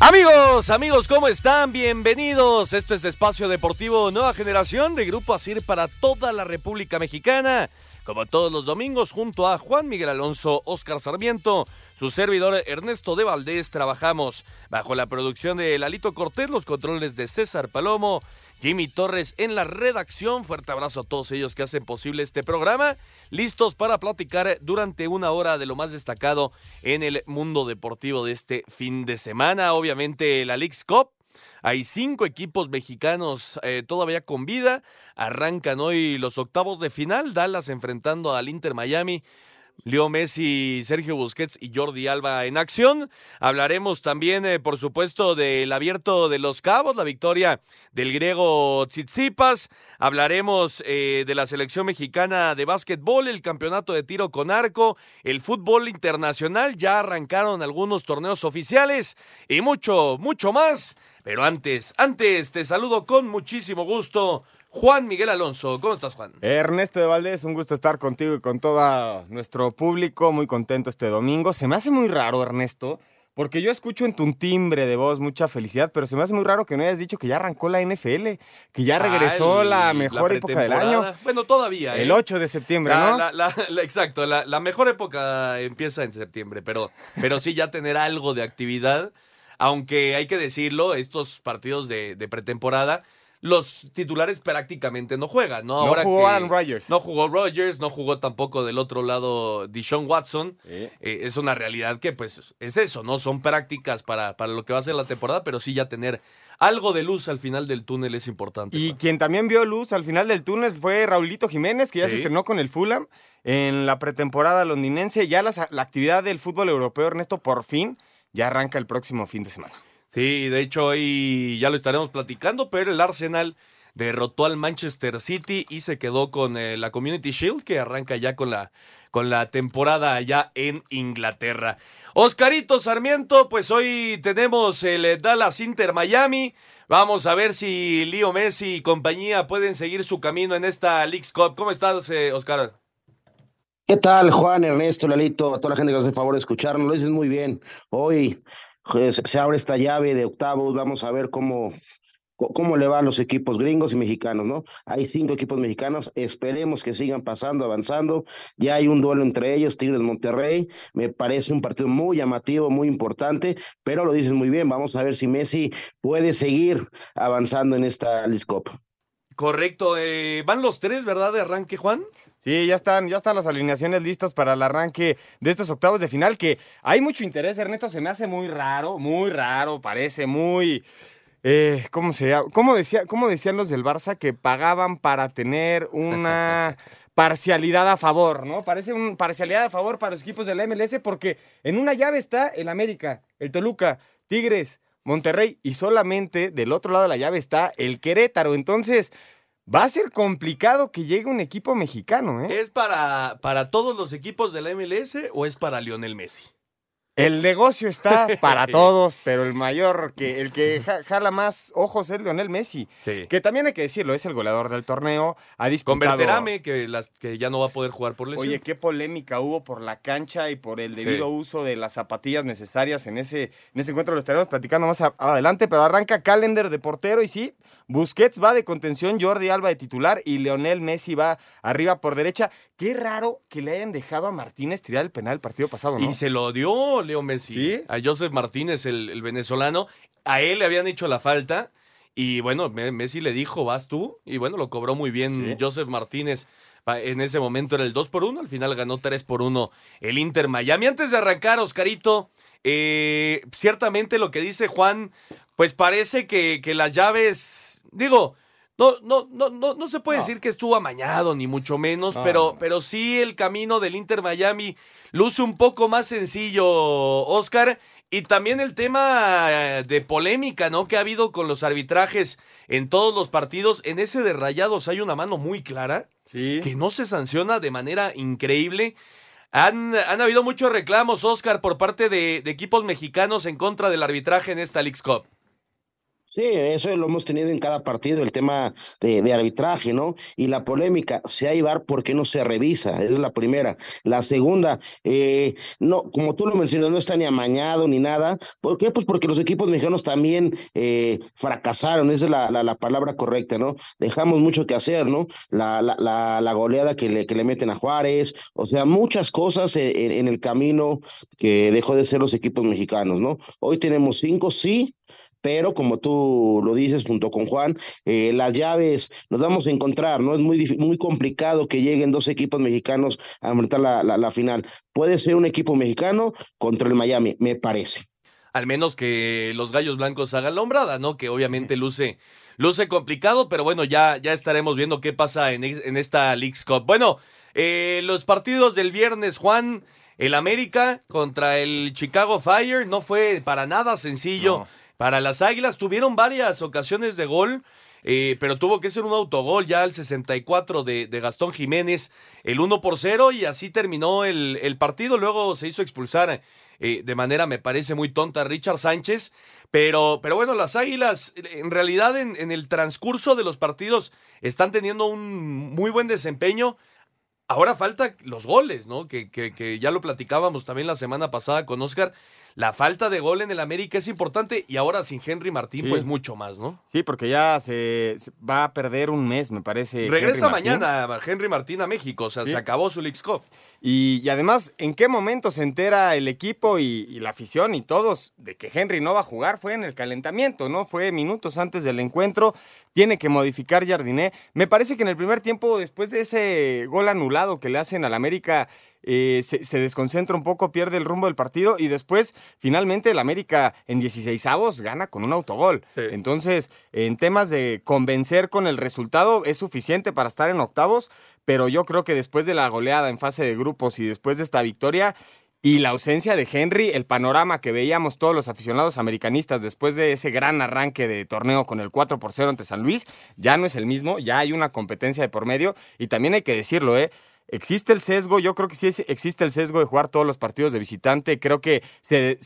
Amigos, amigos, ¿cómo están? Bienvenidos. Esto es Espacio Deportivo Nueva Generación de Grupo Asir para toda la República Mexicana. Como todos los domingos, junto a Juan Miguel Alonso, Oscar Sarmiento, su servidor Ernesto de Valdés, trabajamos bajo la producción de Lalito Cortés, los controles de César Palomo, Jimmy Torres en la redacción. Fuerte abrazo a todos ellos que hacen posible este programa. Listos para platicar durante una hora de lo más destacado en el mundo deportivo de este fin de semana. Obviamente la League's Cup. Hay cinco equipos mexicanos eh, todavía con vida. Arrancan hoy los octavos de final. Dallas enfrentando al Inter Miami. Leo Messi, Sergio Busquets y Jordi Alba en acción. Hablaremos también, eh, por supuesto, del abierto de los cabos, la victoria del griego Tsitsipas. Hablaremos eh, de la selección mexicana de básquetbol, el campeonato de tiro con arco, el fútbol internacional. Ya arrancaron algunos torneos oficiales y mucho, mucho más. Pero antes, antes te saludo con muchísimo gusto. Juan Miguel Alonso, ¿cómo estás, Juan? Ernesto de Valdés, un gusto estar contigo y con todo nuestro público. Muy contento este domingo. Se me hace muy raro, Ernesto, porque yo escucho en tu timbre de voz mucha felicidad, pero se me hace muy raro que no hayas dicho que ya arrancó la NFL, que ya regresó Ah, el- la mejor época del año. Bueno, todavía. El ¿eh? 8 de septiembre, La- ¿no? la- la- la- exacto, la, la mejor época empieza en septiembre, pero, pero sí ya tener algo de actividad, aunque hay que decirlo, estos partidos de, de pretemporada, los titulares prácticamente no juegan, ¿no? No jugó Aaron Rodgers. No jugó Rodgers, no jugó tampoco del otro lado Deshaun Watson. Eh, es una realidad que pues es eso, ¿no? Son prácticas para, para lo que va a ser la temporada, pero sí ya tener algo de luz al final del túnel es importante. Y quien también vio luz al final del túnel fue Raulito Jiménez, que ya Sí. se estrenó con el Fulham en la pretemporada londinense. Ya las- la actividad del fútbol europeo, Ernesto, por fin ya arranca el próximo fin de semana. Sí, de hecho hoy ya lo estaremos platicando, pero el Arsenal derrotó al Manchester City y se quedó con eh, la Community Shield que arranca ya con la, con la temporada allá en Inglaterra. Oscarito Sarmiento, pues hoy tenemos el eh, Dallas Inter Miami. Vamos a ver si Leo Messi y compañía pueden seguir su camino en esta League's Cup. ¿Cómo estás, eh, Oscar? ¿Qué tal, Juan, Ernesto, Lalito, a toda la gente que hace favor de escucharnos? Lo dices muy bien. Hoy se abre esta llave de octavos. Vamos a ver cómo, cómo le van los equipos gringos y mexicanos, ¿no? Hay cinco equipos mexicanos. Esperemos que sigan pasando, avanzando. Ya hay un duelo entre ellos, Tigres Monterrey. Me parece un partido muy llamativo, muy importante, pero lo dices muy bien. Vamos a ver si Messi puede seguir avanzando en esta Cup. Correcto, eh, van los tres, ¿verdad? De arranque, Juan. Sí, ya están, ya están las alineaciones listas para el arranque de estos octavos de final, que hay mucho interés, Ernesto, se me hace muy raro, muy raro, parece muy... eh, ¿Cómo se llama? ¿Cómo, decía, ¿Cómo decían los del Barça que pagaban para tener una parcialidad a favor, ¿no? Parece una parcialidad a favor para los equipos de la MLS porque en una llave está el América, el Toluca, Tigres, Monterrey y solamente del otro lado de la llave está el Querétaro. Entonces, va a ser complicado que llegue un equipo mexicano, ¿eh? ¿Es para, para todos los equipos de la MLS o es para Lionel Messi? El negocio está para todos, pero el mayor, que el que ja- jala más ojos es Lionel Messi. Sí. Que también hay que decirlo, es el goleador del torneo. Ha disputado... Con Berterame, que, las, que ya no va a poder jugar por lesión. Oye, qué polémica hubo por la cancha y por el debido Sí. uso de las zapatillas necesarias en ese, en ese encuentro. Lo estaremos platicando más a- adelante, pero arranca Calendar de portero y sí, Busquets va de contención, Jordi Alba de titular y Leonel Messi va arriba por derecha. Qué raro que le hayan dejado a Martínez tirar el penal el partido pasado, ¿no? Y se lo dio Leo Messi ¿Sí? a Joseph Martínez, el, el venezolano. a él le habían hecho la falta. Y bueno, Messi le dijo, vas tú. Y bueno, lo cobró muy bien Joseph Martínez. En ese momento era el 2 por 1, al final ganó 3 por 1 el Inter Miami. Antes de arrancar, Oscarito, eh, ciertamente lo que dice Juan, pues parece que, que las llaves, digo, no, no, no, no, no se puede decir que estuvo amañado, ni mucho menos, pero, pero sí el camino del Inter Miami luce un poco más sencillo, Oscar. Y también el tema eh, de polémica, ¿no? Que ha habido con los arbitrajes en todos los partidos. En ese de Rayados hay una mano muy clara que no se sanciona de manera increíble. Han, han habido muchos reclamos, Oscar, por parte de, de equipos mexicanos en contra del arbitraje en esta League's Cup. Sí, eso lo hemos tenido en cada partido, el tema de, arbitraje, ¿no? Y la polémica, ¿se hay VAR por qué no se revisa? Es la primera. La segunda, eh, no, como tú lo mencionas, no está ni amañado ni nada. ¿Por qué? Pues porque los equipos mexicanos también eh, fracasaron, esa es la, la, palabra correcta, ¿no? Dejamos mucho que hacer, ¿no? La, la, la goleada que le, que le meten a Juárez, o sea, muchas cosas en el camino que dejó de ser los equipos mexicanos, ¿no? Hoy tenemos cinco, sí, pero como tú lo dices junto con Juan, eh, las llaves nos vamos a encontrar, ¿no? Es muy, muy complicado que lleguen dos equipos mexicanos a enfrentar la, la, final. Puede ser un equipo mexicano contra el Miami, me parece. Al menos que los gallos blancos hagan la hombrada, ¿no? Que obviamente luce, luce complicado, pero bueno, ya, ya estaremos viendo qué pasa en, en esta League's Cup. Bueno, eh, los partidos del viernes, Juan, el América contra el Chicago Fire, no fue para nada sencillo. Para las Águilas tuvieron varias ocasiones de gol, eh, pero tuvo que ser un autogol ya al 64 de, de Gastón Jiménez, el 1 por 0 y así terminó el, partido. Luego se hizo expulsar eh, de manera, me parece muy tonta, Richard Sánchez. Pero, pero bueno, las Águilas en realidad en, en el transcurso de los partidos están teniendo un muy buen desempeño. Ahora falta los goles, ¿no? Que, que, que, ya lo platicábamos también la semana pasada con Oscar la falta de gol en el América es importante y ahora sin Henry Martín, pues mucho más, ¿no? Sí, porque ya se, va a perder un mes, me parece. Regresa mañana Henry Martín a México, o sea, se acabó su League Cup. Y, además, ¿en qué momento se entera el equipo y, la afición y todos de que Henry no va a jugar? Fue en el calentamiento, ¿no? Fue minutos antes del encuentro. Tiene que modificar Jardiné. Me parece que en el primer tiempo, después de ese gol anulado que le hacen al América, eh, se, desconcentra un poco, pierde el rumbo del partido y después, finalmente, el América en 16 avos gana con un autogol. Entonces, en temas de convencer con el resultado, es suficiente para estar en octavos, pero yo creo que después de la goleada en fase de grupos y después de esta victoria, y la ausencia de Henry, el panorama que veíamos todos los aficionados americanistas después de ese gran arranque de torneo con el 4 por 0 ante San Luis, ya no es el mismo, ya hay una competencia de por medio y también hay que decirlo, ¿eh? Existe el sesgo, yo creo que sí existe el sesgo de jugar todos los partidos de visitante. Creo que se,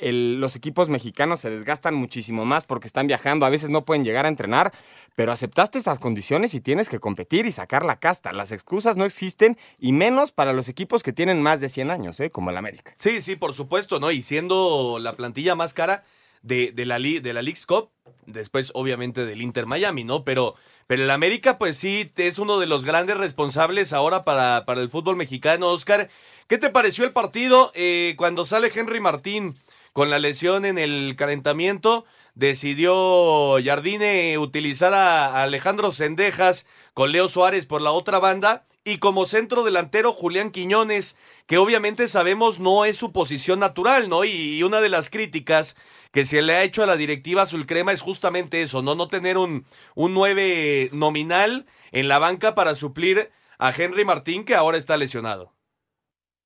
los equipos mexicanos se desgastan muchísimo más porque están viajando, a veces no pueden llegar a entrenar, pero aceptaste estas condiciones y tienes que competir y sacar la casta. Las excusas no existen y menos para los equipos que tienen más de 100 años, ¿eh? como el América. Sí, sí, por supuesto, ¿no? Y siendo la plantilla más cara de, de la, de la League's Cup, después obviamente del Inter Miami, ¿no? Pero pero el América, pues sí, es uno de los grandes responsables ahora para, para el fútbol mexicano. Oscar, ¿qué te pareció el partido eh, cuando sale Henry Martín con la lesión en el calentamiento? Decidió Jardine utilizar a Alejandro Sendejas con Leo Suárez por la otra banda y como centro delantero Julián Quiñones, que obviamente sabemos no es su posición natural, ¿no? Y una de las críticas que se le ha hecho a la directiva azul crema es justamente eso, ¿no? No tener un, un 9 nominal en la banca para suplir a Henry Martín, que ahora está lesionado.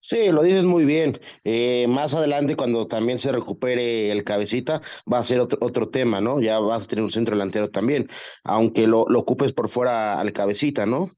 Sí, lo dices muy bien. Eh, más adelante, cuando también se recupere el cabecita, va a ser otro, otro tema, ¿no? Ya vas a tener un centro delantero también, aunque lo, lo ocupes por fuera al cabecita, ¿no?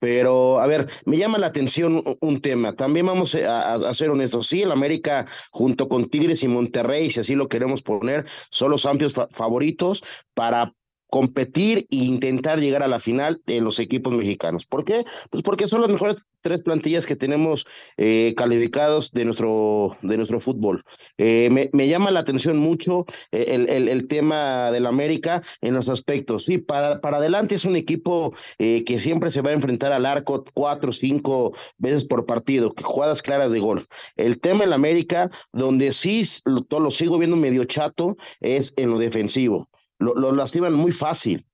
Pero, a ver, me llama la atención un, tema. También vamos a, ser honestos. Sí, el América, junto con Tigres y Monterrey, si así lo queremos poner, son los amplios favoritos para competir e intentar llegar a la final en los equipos mexicanos. ¿Por qué? Pues porque son las mejores tres plantillas que tenemos eh, calificados de nuestro, de nuestro fútbol. Eh, me, llama la atención mucho eh, el, el, tema del América en los aspectos. Sí, para, para adelante es un equipo eh, que siempre se va a enfrentar al arco cuatro o cinco veces por partido, jugadas claras de gol. El tema en América, donde sí lo, lo sigo viendo medio chato, es en lo defensivo lo, lo lastiman muy fácil.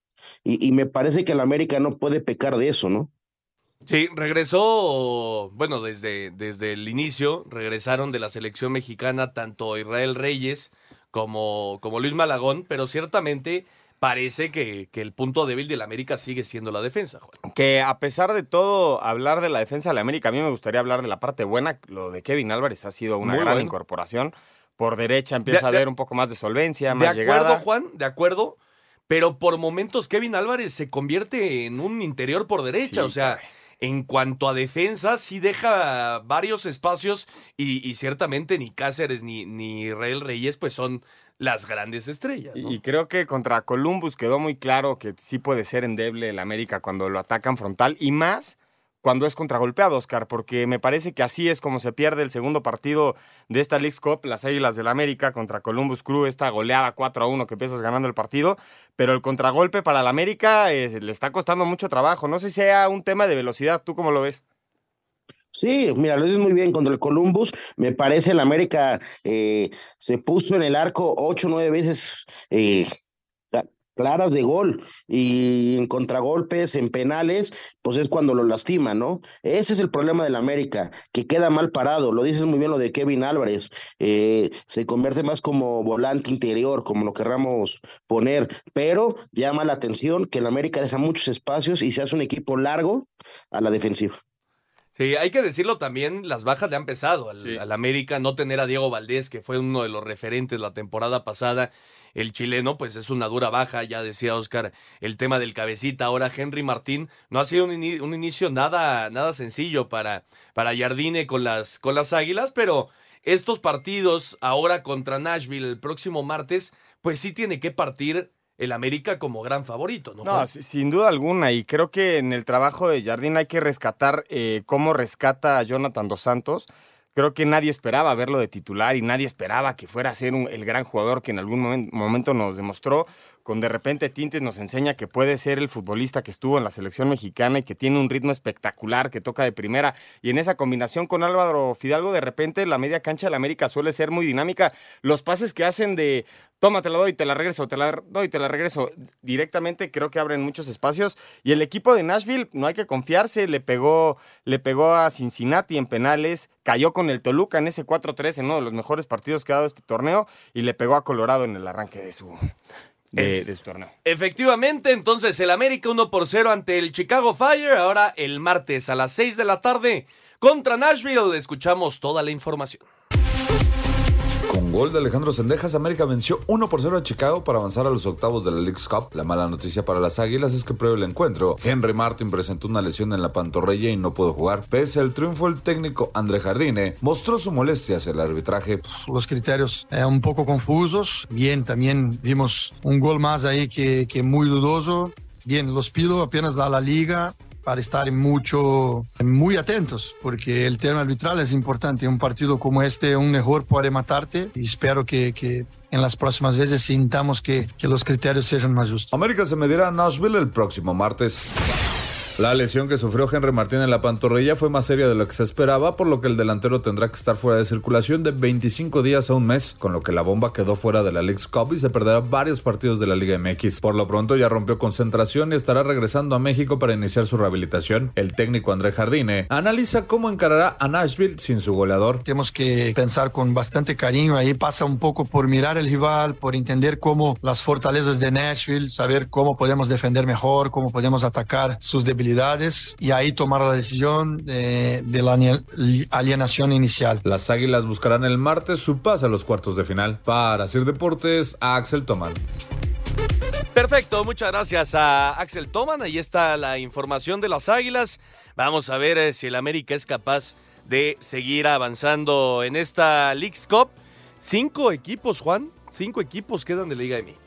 Y, y, me parece que el América no puede pecar de eso, ¿no? Sí, regresó, bueno, desde, desde el inicio, regresaron de la selección mexicana tanto Israel Reyes como, como Luis Malagón, pero ciertamente parece que, que, el punto débil del América sigue siendo la defensa. Juan. Que a pesar de todo, hablar de la defensa de la América, a mí me gustaría hablar de la parte buena. Lo de Kevin Álvarez ha sido una Muy gran bueno. incorporación. Por derecha empieza De- a de- haber un poco más de solvencia, De más acuerdo, llegada. Juan, de acuerdo. Pero por momentos Kevin Álvarez se convierte en un interior por derecha. Sí, o sea, en cuanto a defensa, sí deja varios espacios. Y, y ciertamente ni Cáceres ni, ni Israel Reyes, pues son las grandes estrellas. y creo que contra Columbus quedó muy claro que sí puede ser endeble el América cuando lo atacan frontal y más cuando es contragolpeado, Oscar, porque me parece que así es como se pierde el segundo partido de esta League's Cup, las Águilas del América contra Columbus Crew, esta goleada 4 a 1 que empiezas ganando el partido, pero el contragolpe para el América eh, le está costando mucho trabajo. No sé si sea un tema de velocidad, ¿tú cómo lo ves? Sí, mira, lo dices muy bien contra el Columbus. Me parece el América eh, se puso en el arco ocho o nueve veces eh, claras de gol y en contragolpes, en penales, pues es cuando lo lastima, ¿no? Ese es el problema del América, que queda mal parado. Lo dices muy bien lo de Kevin Álvarez. Eh, se convierte más como volante interior, como lo querramos poner, pero llama la atención que el América deja muchos espacios y se hace un equipo largo a la defensiva. Sí, hay que decirlo también, las bajas le han pesado al, Sí. al América, no tener a Diego Valdés, que fue uno de los referentes la temporada pasada, el chileno, pues es una dura baja, ya decía Oscar, el tema del cabecita, ahora Henry Martín, no ha sido un, ini- un inicio nada, nada sencillo para, para Jardine con las, con las Águilas, pero estos partidos ahora contra Nashville el próximo martes, pues sí tiene que partir el América como gran favorito, ¿no? No, Juan? sin duda alguna, y creo que en el trabajo de Jardín hay que rescatar eh, cómo rescata a Jonathan Dos Santos. Creo que nadie esperaba verlo de titular y nadie esperaba que fuera a ser un- el gran jugador que en algún momen- momento nos demostró. Con de repente tintes nos enseña que puede ser el futbolista que estuvo en la selección mexicana y que tiene un ritmo espectacular, que toca de primera. Y en esa combinación con Álvaro Fidalgo, de repente la media cancha de la América suele ser muy dinámica. Los pases que hacen de toma, te la doy, te la regreso, te la doy, te la regreso directamente, creo que abren muchos espacios. Y el equipo de Nashville, no hay que confiarse, le pegó, le pegó a Cincinnati en penales, cayó con el Toluca en ese 4-3, en uno de los mejores partidos que ha dado este torneo, y le pegó a Colorado en el arranque de su, de, de su torneo. Efectivamente, entonces el América 1 por 0 ante el Chicago Fire. Ahora el martes a las 6 de la tarde contra Nashville. Escuchamos toda la información. Gol de Alejandro Sendejas, América venció 1 por 0 a Chicago para avanzar a los octavos de la League's Cup. La mala noticia para las Águilas es que previo al encuentro, Henry Martin presentó una lesión en la pantorrilla y no pudo jugar. Pese al triunfo, el técnico André Jardine mostró su molestia hacia el arbitraje. los criterios eh, un poco confusos. Bien, también vimos un gol más ahí que, que muy dudoso. Bien, los pido apenas a la liga para estar mucho, muy atentos, porque el tema arbitral es importante. Un partido como este, un error puede matarte y espero que, que en las próximas veces sintamos que, que los criterios sean más justos. América se medirá a Nashville el próximo martes. La lesión que sufrió Henry Martín en la pantorrilla fue más seria de lo que se esperaba, por lo que el delantero tendrá que estar fuera de circulación de 25 días a un mes, con lo que la bomba quedó fuera de la League's Cup y se perderá varios partidos de la Liga MX. Por lo pronto ya rompió concentración y estará regresando a México para iniciar su rehabilitación. El técnico André Jardine analiza cómo encarará a Nashville sin su goleador. Tenemos que pensar con bastante cariño. Ahí pasa un poco por mirar el rival, por entender cómo las fortalezas de Nashville, saber cómo podemos defender mejor, cómo podemos atacar sus debilidades y ahí tomar la decisión de, de la alienación inicial. Las Águilas buscarán el martes su pase a los cuartos de final. Para Sir Deportes, Axel Toman. Perfecto, muchas gracias a Axel Toman. Ahí está la información de las Águilas. Vamos a ver eh, si el América es capaz de seguir avanzando en esta League's Cup. Cinco equipos, Juan. Cinco equipos quedan de Liga MX.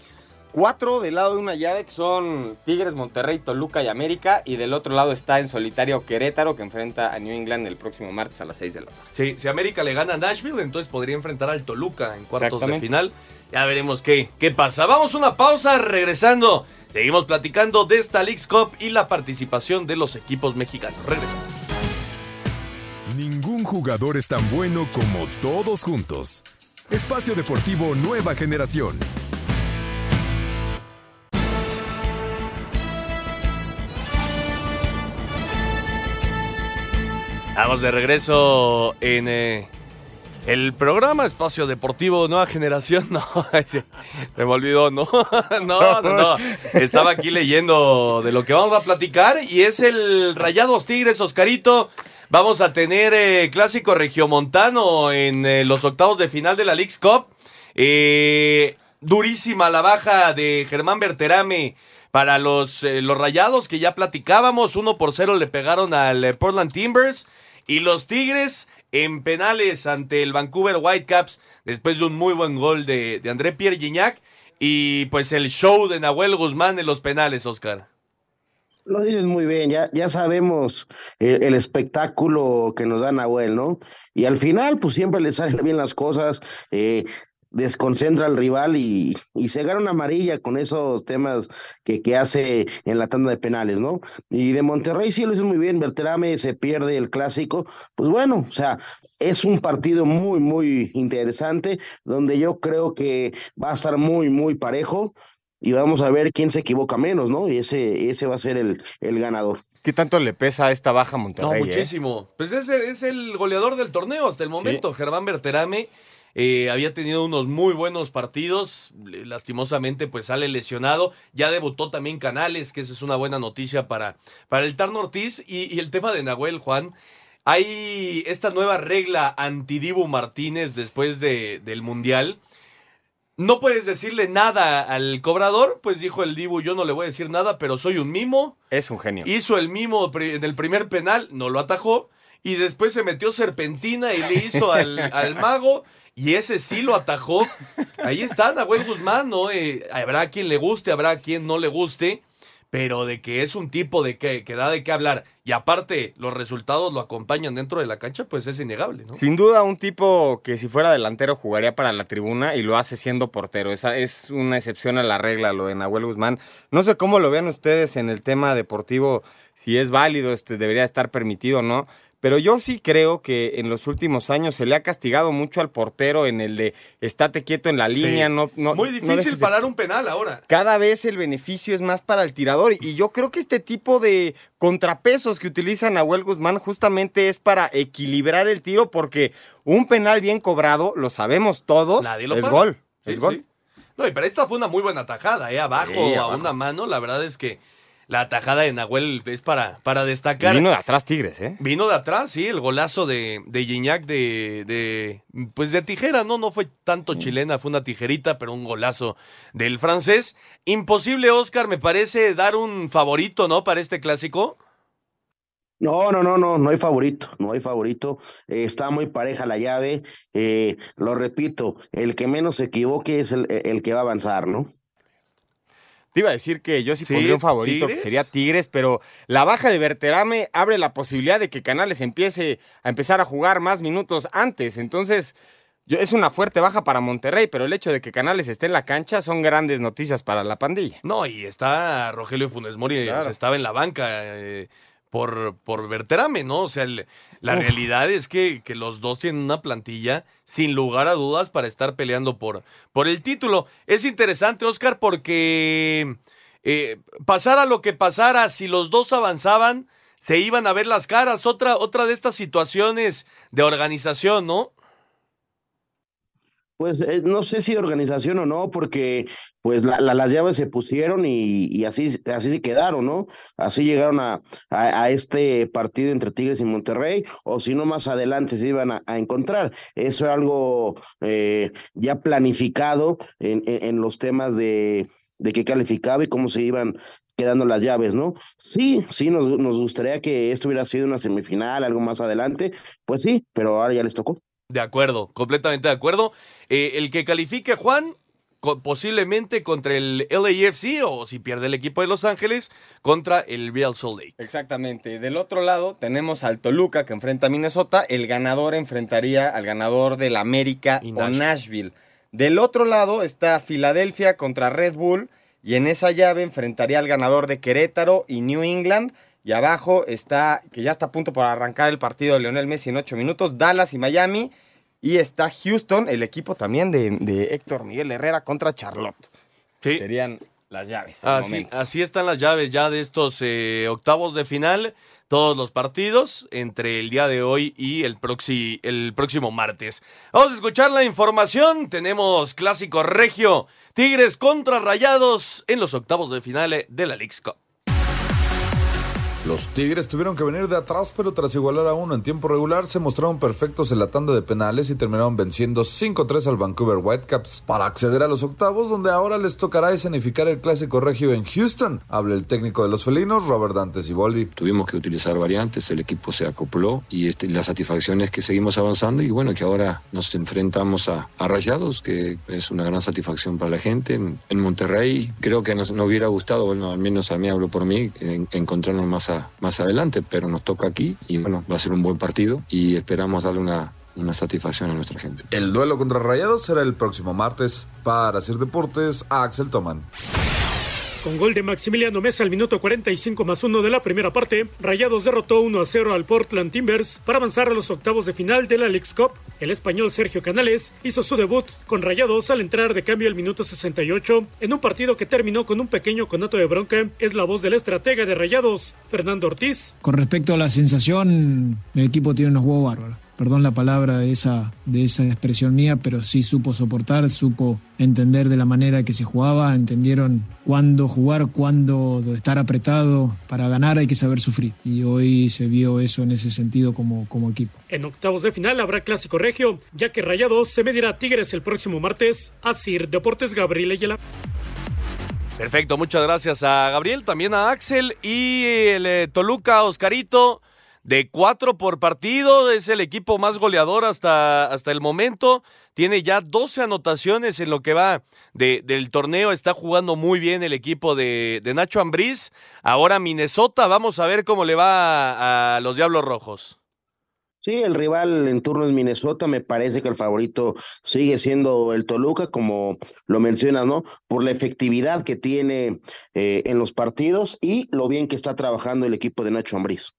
Cuatro del lado de una llave que son Tigres, Monterrey, Toluca y América. Y del otro lado está en solitario Querétaro que enfrenta a New England el próximo martes a las 6 de la tarde. Sí, si América le gana a Nashville, entonces podría enfrentar al Toluca en cuartos de final. Ya veremos qué, qué pasa. Vamos a una pausa, regresando. Seguimos platicando de esta Leagues Cup y la participación de los equipos mexicanos. Regresamos. Ningún jugador es tan bueno como todos juntos. Espacio Deportivo Nueva Generación. Vamos de regreso en eh, el programa Espacio Deportivo Nueva Generación. No, me olvidó, no, no, no, no. Estaba aquí leyendo de lo que vamos a platicar y es el Rayados Tigres Oscarito. Vamos a tener eh, clásico regiomontano en eh, los octavos de final de la League's Cup. Durísima la baja de Germán Berterame para los, los Rayados que ya platicábamos. 1 por 0 le pegaron al Portland Timbers. Y los Tigres en penales ante el Vancouver Whitecaps después de un muy buen gol de, de André Pierre Gignac. Y pues el show de Nahuel Guzmán en los penales, Oscar. Lo dices muy bien, ya, ya sabemos el, espectáculo que nos da Nahuel, ¿no? Y al final, pues siempre le salen bien las cosas, eh, desconcentra al rival y, y se gana una amarilla con esos temas que, que hace en la tanda de penales, ¿no? Y de Monterrey sí lo hizo muy bien, Berterame se pierde el clásico, pues bueno, o sea, es un partido muy, muy interesante, donde yo creo que va a estar muy, muy parejo y vamos a ver quién se equivoca menos, ¿no? Y ese, ese va a ser el, el ganador. ¿Qué tanto le pesa esta baja a No, Monterrey? eh? muchísimo. Pues ese es el goleador del torneo hasta el momento, Germán Berterame. Eh, había tenido unos muy buenos partidos, lastimosamente pues sale lesionado, ya debutó también Canales, que esa es una buena noticia para, para el Tarno Ortiz, y, y el tema de Nahuel Juan, hay esta nueva regla anti-Dibu Martínez después de, del Mundial, no puedes decirle nada al cobrador, pues dijo el Dibu, yo no le voy a decir nada, pero soy un mimo, Es un genio. Hizo el mimo en el primer penal, no lo atajó. Y después se metió serpentina y le hizo al, al mago. Y ese sí lo atajó. Ahí está Nahuel Guzmán, ¿no? Eh, habrá quien le guste, habrá quien no le guste. Pero de que es un tipo de que, da de qué hablar. Y aparte, los resultados lo acompañan dentro de la cancha, pues es innegable, ¿no? Sin duda, un tipo que si fuera delantero jugaría para la tribuna y lo hace siendo portero. Esa es una excepción a la regla, lo de Nahuel Guzmán. No sé cómo lo vean ustedes en el tema deportivo, si es válido, este, debería estar permitido no. Pero yo sí creo que en los últimos años se le ha castigado mucho al portero en el de estate quieto en la línea, no, no Muy no difícil dejes de- parar un penal ahora. cada vez el beneficio es más para el tirador. Y yo creo que este tipo de contrapesos que utiliza Nahuel Guzmán justamente es para equilibrar el tiro, porque un penal bien cobrado, lo sabemos todos, Nadie lo es para. gol. Sí, es gol. sí. No, y para esta fue una muy buena tajada, ¿eh? Abajo, Sí, a abajo. una mano. La verdad es que la tajada de Nahuel es para, para destacar. vino de atrás Tigres, ¿eh? Vino de atrás, sí, el golazo de, de Gignac de, de, pues de tijera, ¿no? No fue tanto chilena, fue una tijerita, pero un golazo del francés. Imposible, Oscar, me parece dar un favorito, ¿no? Para este clásico. No, no, no, no, no hay favorito, no hay favorito. Eh, está muy pareja la llave. Eh, lo repito, el que menos se equivoque es el, el que va a avanzar, ¿no? Te iba a decir que yo sí, Sí, pondría un favorito, ¿Tigres? que sería Tigres, pero la baja de Berterame abre la posibilidad de que Canales empiece a empezar a jugar más minutos antes. Entonces, yo, es una fuerte baja para Monterrey, pero el hecho de que Canales esté en la cancha son grandes noticias para la pandilla. No, y está Rogelio Funes Mori, Claro. o sea, estaba en la banca eh, por, por Berterame, ¿no? O sea, el- la Uf. realidad es que, que los dos tienen una plantilla, sin lugar a dudas, para estar peleando por, por el título. Es interesante, Oscar, porque eh, pasara lo que pasara, si los dos avanzaban, se iban a ver las caras. Otra, otra de estas situaciones de organización, ¿no? Pues eh, no sé si organización o no, porque pues la- la- las llaves se pusieron y, y así, así se quedaron, ¿no? Así llegaron a, a, este partido entre Tigres y Monterrey, o si no más adelante se iban a, a encontrar. Eso es algo eh, ya planificado en, en, en los temas de, de qué calificaba y cómo se iban quedando las llaves, ¿no? Sí, sí, nos, nos gustaría que esto hubiera sido una semifinal, algo más adelante, pues sí, pero ahora ya les tocó. De acuerdo, completamente de acuerdo. Eh, el que califique Juan, posiblemente contra el LAFC o si pierde el equipo de Los Ángeles contra el Real Salt Lake. Exactamente. Del otro lado tenemos al Toluca que enfrenta a Minnesota. El ganador enfrentaría al ganador del América Y o. Nashville. Del otro lado está Filadelfia contra Red Bull. Y en esa llave enfrentaría al ganador de Querétaro y New England. Y abajo está, que ya está a punto para arrancar el partido de Lionel Messi en ocho minutos, Dallas y Miami. Y está Houston, el equipo también de, de Héctor Miguel Herrera contra Charlotte. Sí. Serían las llaves. Así, así están las llaves ya de estos eh, octavos de final. Todos los partidos entre el día de hoy y el, proxi- el próximo martes. Vamos a escuchar la información. Tenemos clásico regio. Tigres contra Rayados en los octavos de final de la Leagues Cup. Los Tigres tuvieron que venir de atrás, pero tras igualar a uno en tiempo regular, se mostraron perfectos en la tanda de penales y terminaron venciendo 5-3 al Vancouver Whitecaps para acceder a los octavos, donde ahora les tocará escenificar el clásico regio en Houston. Habla el técnico de los felinos, Robert Dante Siboldi. Tuvimos que utilizar variantes, el equipo se acopló y este, la satisfacción es que seguimos avanzando y bueno, que ahora nos enfrentamos a, Rayados, que es una gran satisfacción para la gente. En, Monterrey creo que nos, hubiera gustado, bueno, al menos a mí hablo por mí, en- encontrarnos más, a- más adelante, pero nos toca aquí y bueno, va a ser un buen partido y esperamos darle una, una satisfacción a nuestra gente. El duelo contra Rayados será el próximo martes. Para Sir Deportes, Axel Toman. Con gol de Maximiliano Mesa al minuto 45 más 1 de la primera parte, Rayados derrotó 1 a 0 al Portland Timbers para avanzar a los octavos de final de la Leagues Cup. El español Sergio Canales hizo su debut con Rayados al entrar de cambio al minuto 68 en un partido que terminó con un pequeño conato de bronca. Es la voz del estratega de Rayados, Fernando Ortiz. Con respecto a la sensación, el equipo tiene unos huevos bárbaros. Perdón la palabra de esa, de esa expresión mía, pero sí supo soportar, supo entender de la manera que se jugaba, entendieron cuándo jugar, cuándo estar apretado. Para ganar hay que saber sufrir. Y hoy se vio eso en ese sentido como, como equipo. En octavos de final habrá clásico regio, ya que Rayados se medirá a Tigres el próximo martes. Asir Deportes Gabriel Ayala. Perfecto, muchas gracias a Gabriel, también a Axel y el eh, Toluca Oscarito. De cuatro por partido, es el equipo más goleador hasta, hasta el momento. Tiene ya 12 anotaciones en lo que va de- del torneo. Está jugando muy bien el equipo de, Nacho Ambriz. Ahora Minnesota, vamos a ver cómo le va a, a los Diablos Rojos. Sí, el rival en turno es Minnesota. Me parece que el favorito sigue siendo el Toluca, como lo mencionas, ¿no? Por la efectividad que tiene eh, en los partidos y lo bien que está trabajando el equipo de Nacho Ambriz.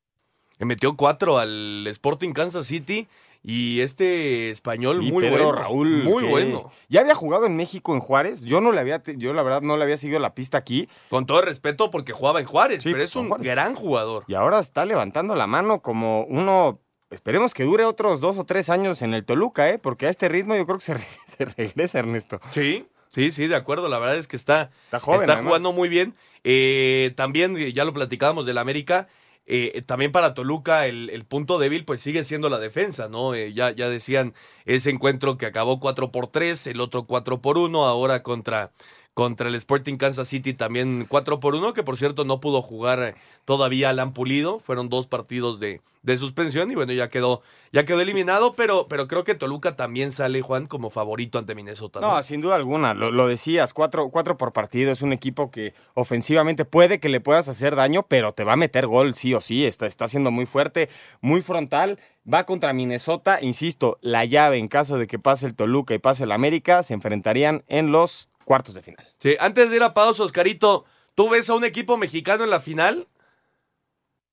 Le metió cuatro al Sporting Kansas City y este español Sí, muy Pedro bueno. Raúl. Muy que bueno. Ya había jugado en México en Juárez. Yo no le había, yo la verdad no le había seguido la pista aquí. Con todo el respeto porque jugaba en Juárez, Sí, pero es un Juárez. gran jugador. Y ahora está levantando la mano como uno. Esperemos que dure otros dos o tres años en el Toluca, ¿eh? Porque a este ritmo yo creo que se, re- se regresa, Ernesto. Sí, sí, sí, de acuerdo. La verdad es que está, Está joven, está jugando muy bien. Eh, también, eh, ya lo platicábamos del América, eh, también para Toluca el, el punto débil pues sigue siendo la defensa, ¿no? Eh, ya, ya decían ese encuentro que acabó 4 por 3, el otro 4 por 1, ahora contra, contra el Sporting Kansas City también 4 por 1, que por cierto no pudo jugar eh, todavía Alan Pulido, fueron dos partidos de, de suspensión y bueno, ya quedó, ya quedó eliminado, pero, pero creo que Toluca también sale, Juan, como favorito ante Minnesota. ¿no? No, sin duda alguna, lo, lo decías, cuatro, cuatro por partido, es un equipo que ofensivamente puede que le puedas hacer daño, pero te va a meter gol sí o sí, está, está siendo muy fuerte, muy frontal, va contra Minnesota, insisto, la llave en caso de que pase el Toluca y pase el América, se enfrentarían en los cuartos de final. Sí, antes de ir a pausa, Oscarito, ¿tú ves a un equipo mexicano en la final?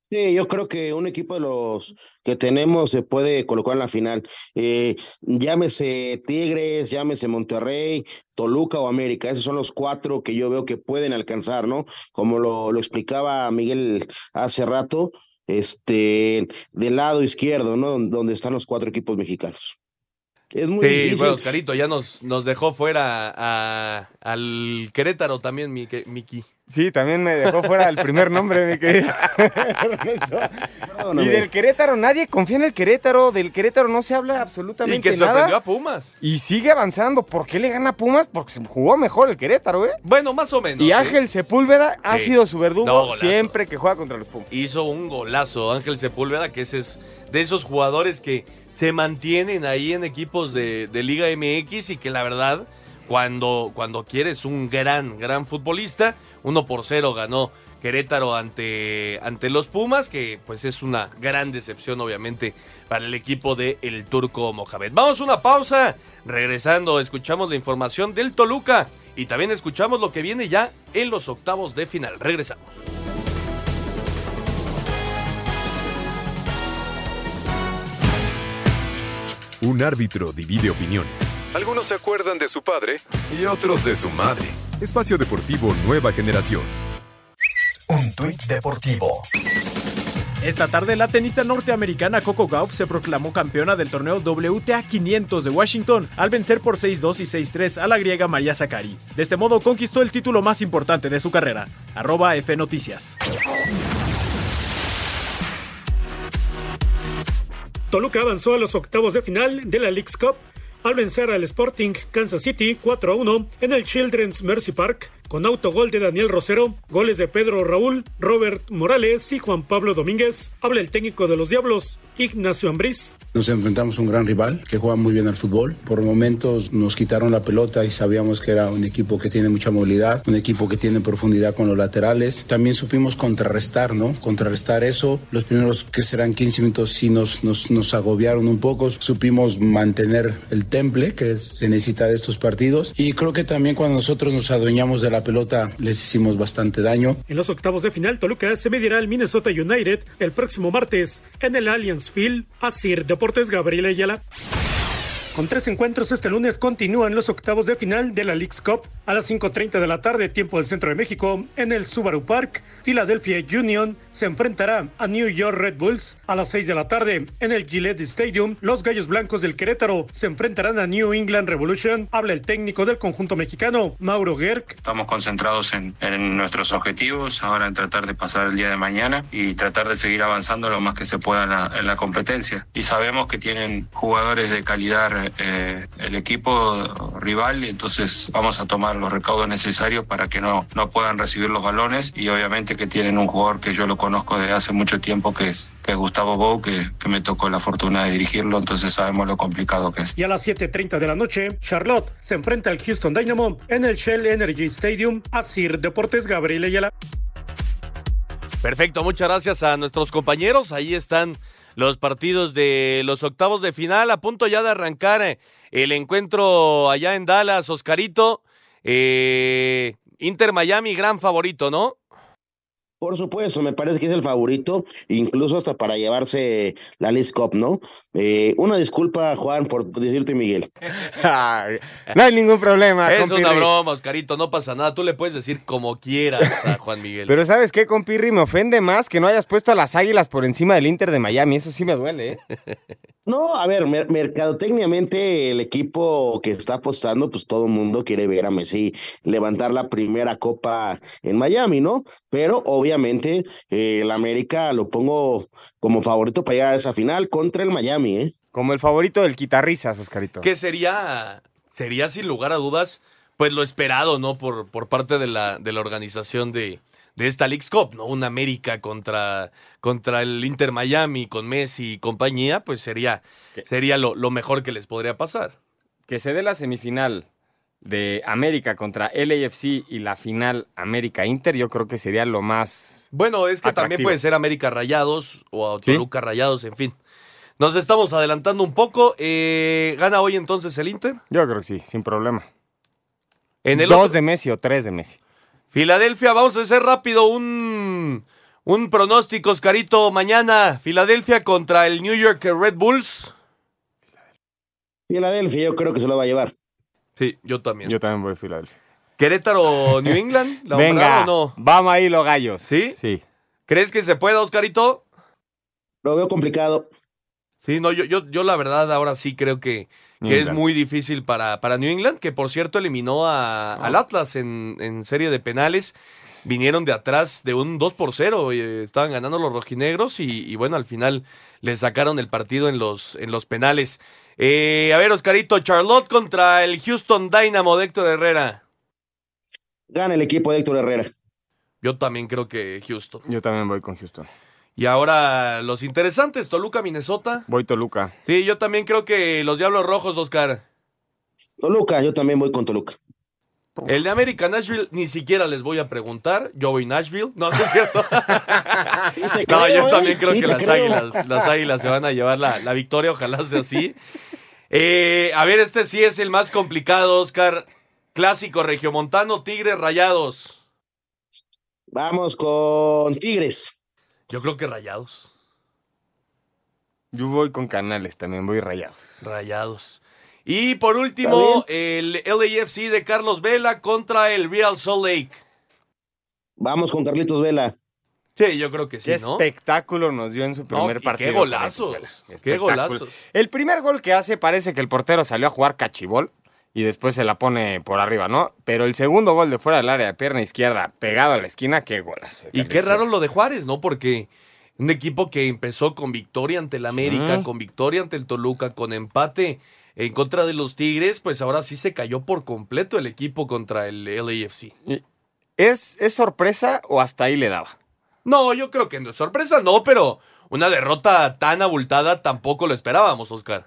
Sí, yo creo que un equipo de los que tenemos se puede colocar en la final. Eh, llámese Tigres, llámese Monterrey, Toluca o América. Esos son los cuatro que yo veo que pueden alcanzar, ¿no? Como lo, lo explicaba Miguel hace rato, este, del lado izquierdo, ¿no? Donde están los cuatro equipos mexicanos. Es muy sí, difícil. bueno, Oscarito ya nos, nos dejó fuera a- al Querétaro también, Miki. Sí, también me dejó fuera el primer nombre, mi querido Ernesto. Y del Querétaro, nadie confía en el Querétaro, del Querétaro no se habla absolutamente Y que nada. sorprendió a Pumas. Y sigue avanzando. ¿Por qué le gana a Pumas? Porque se jugó mejor el Querétaro, ¿eh? Bueno, más o menos. y ¿sí? Ángel Sepúlveda ha Sí. sido su verdugo No, siempre que juega contra los Pumas. Hizo un golazo Ángel Sepúlveda, que ese es de esos jugadores que se mantienen ahí en equipos de, Liga MX y que la verdad, cuando, cuando quieres un gran, gran futbolista. 1 por 0 ganó Querétaro ante, ante los Pumas, que pues es una gran decepción obviamente para el equipo de el Turco Mohamed. Vamos a una pausa, regresando escuchamos la información del Toluca y también escuchamos lo que viene ya en los octavos de final. Regresamos. Un árbitro divide opiniones. Algunos se acuerdan de su padre y otros de su madre. Espacio Deportivo Nueva Generación. Un tuit deportivo. Esta tarde la tenista norteamericana Coco Gauff se proclamó campeona del torneo WTA 500 de Washington al vencer por 6-2 y 6-3 a la griega María Zakari. De este modo conquistó el título más importante de su carrera. Arroba F Noticias. Toluca avanzó a los octavos de final de la League's Cup al vencer al Sporting Kansas City 4 a 1 en el Children's Mercy Park con autogol de Daniel Rosero, goles de Pedro Raúl, Robert Morales y Juan Pablo Domínguez. Habla el técnico de los Diablos, Ignacio Ambriz. Nos enfrentamos a un gran rival que juega muy bien al fútbol. Por momentos nos quitaron la pelota y sabíamos que era un equipo que tiene mucha movilidad, un equipo que tiene profundidad con los laterales. También supimos contrarrestar, ¿no? Contrarrestar eso. Los primeros que serán 15 minutos sí nos, nos, nos agobiaron un poco. Supimos mantener el temple que se necesita de estos partidos. Y creo que también cuando nosotros nos adueñamos de la pelota les hicimos bastante daño. En los octavos de final, Toluca se medirá al Minnesota United el próximo martes en el Allianz Field. Asir Deportes Gabriel Ayala. Con tres encuentros este lunes continúan los octavos de final de la League's Cup a las 5.30 de la tarde, tiempo del centro de México, en el Subaru Park. Philadelphia Union se enfrentará a New York Red Bulls a las 6 de la tarde en el Gillette Stadium. Los Gallos Blancos del Querétaro se enfrentarán a New England Revolution. Habla el técnico del conjunto mexicano, Mauro Gerg. Estamos concentrados en, en nuestros objetivos, ahora en tratar de pasar el día de mañana y tratar de seguir avanzando lo más que se pueda en la, en la competencia. Y sabemos que tienen jugadores de calidad eh, el equipo rival, entonces vamos a tomar los recaudos necesarios para que no, no puedan recibir los balones y obviamente que tienen un jugador que yo lo conozco desde hace mucho tiempo que es, que es Gustavo Bou, que, que me tocó la fortuna de dirigirlo, entonces sabemos lo complicado que es. Y a las 7.30 de la noche, Charlotte se enfrenta al Houston Dynamo en el Shell Energy Stadium. Asir Deportes Gabriel Ayala. Perfecto, muchas gracias a nuestros compañeros. Ahí están los partidos de los octavos de final, a punto ya de arrancar eh, el encuentro allá en Dallas, Oscarito. Eh, Inter Miami, gran favorito, ¿no? Por supuesto, me parece que es el favorito, incluso hasta para llevarse la Liz Cup, ¿no? Eh, una disculpa, Juan, por decirte Miguel. no hay ningún problema. Es compirri. una broma, Oscarito, no pasa nada. Tú le puedes decir como quieras a Juan Miguel. Pero ¿sabes qué, compirri? Me ofende más que no hayas puesto a las águilas por encima del Inter de Miami. Eso sí me duele, ¿eh? No, a ver, mer mercadotécnicamente el equipo que está apostando, pues todo el mundo quiere ver a Messi levantar la primera copa en Miami, ¿no? Pero obviamente eh, el América lo pongo como favorito para llegar a esa final contra el Miami, ¿eh? Como el favorito del quitarrisas, Oscarito. Que sería, sería sin lugar a dudas, pues lo esperado, ¿no? Por, por parte de la, de la organización de, de esta League's Cup, ¿no? Un América contra, contra el Inter Miami con Messi y compañía, pues sería, sería lo, lo mejor que les podría pasar. Que se dé la semifinal de América contra LAFC y la final América-Inter, yo creo que sería lo más. Bueno, es que atractivo. también puede ser América Rayados o Toluca Rayados, en fin. Nos estamos adelantando un poco. Eh, ¿Gana hoy entonces el Inter? Yo creo que sí, sin problema. En el Dos otro- de Messi o tres de Messi. Filadelfia, vamos a hacer rápido un, un pronóstico, Oscarito. Mañana, Filadelfia contra el New York Red Bulls. Filadelfia, yo creo que se lo va a llevar. Sí, yo también. Yo también voy a Filadelfia. Querétaro, New England. ¿La Venga, o no? vamos ahí los gallos. ¿Sí? Sí. ¿Crees que se pueda, Oscarito? Lo veo complicado. Sí, no, yo, yo, yo la verdad ahora sí creo que, es muy difícil para, para New England, que por cierto eliminó a- al Atlas en, en serie de penales. Vinieron de atrás de un 2 por 0, y, eh, estaban ganando los rojinegros y, y bueno, al final les sacaron el partido en los, en los penales. Eh, a ver, Oscarito, Charlotte contra el Houston Dynamo de Héctor Herrera. Gana el equipo de Héctor Herrera. Yo también creo que Houston. Yo también voy con Houston. Y ahora los interesantes, Toluca, Minnesota. Voy Toluca. Sí, yo también creo que los Diablos Rojos, Oscar. Toluca, yo también voy con Toluca. El de América Nashville ni siquiera les voy a preguntar. Yo voy Nashville. No, no es cierto. no, yo también creo que las águilas, las águilas se van a llevar la, la victoria. Ojalá sea así. Eh, a ver, este sí es el más complicado, Oscar. Clásico regiomontano, Tigres Rayados. Vamos con Tigres. Yo creo que Rayados. Yo voy con Canales también, voy Rayados. Rayados. Y por último, el LAFC de Carlos Vela contra el Real Salt Lake. Vamos con Carlitos Vela. Sí, yo creo que sí, Qué ¿no? espectáculo nos dio en su primer partido. qué golazos, qué golazos. El primer gol que hace parece que el portero salió a jugar cachibol y después se la pone por arriba, ¿no? Pero el segundo gol de fuera del área de pierna izquierda, pegado a la esquina, qué golazo. Y qué raro lo de Juárez, ¿no? Porque un equipo que empezó con victoria ante el América, Sí. con victoria ante el Toluca, con empate en contra de los Tigres, pues ahora sí se cayó por completo el equipo contra el LAFC. ¿Es, ¿Es sorpresa o hasta ahí le daba? No, yo creo que no es sorpresa, no, pero una derrota tan abultada tampoco lo esperábamos, Oscar.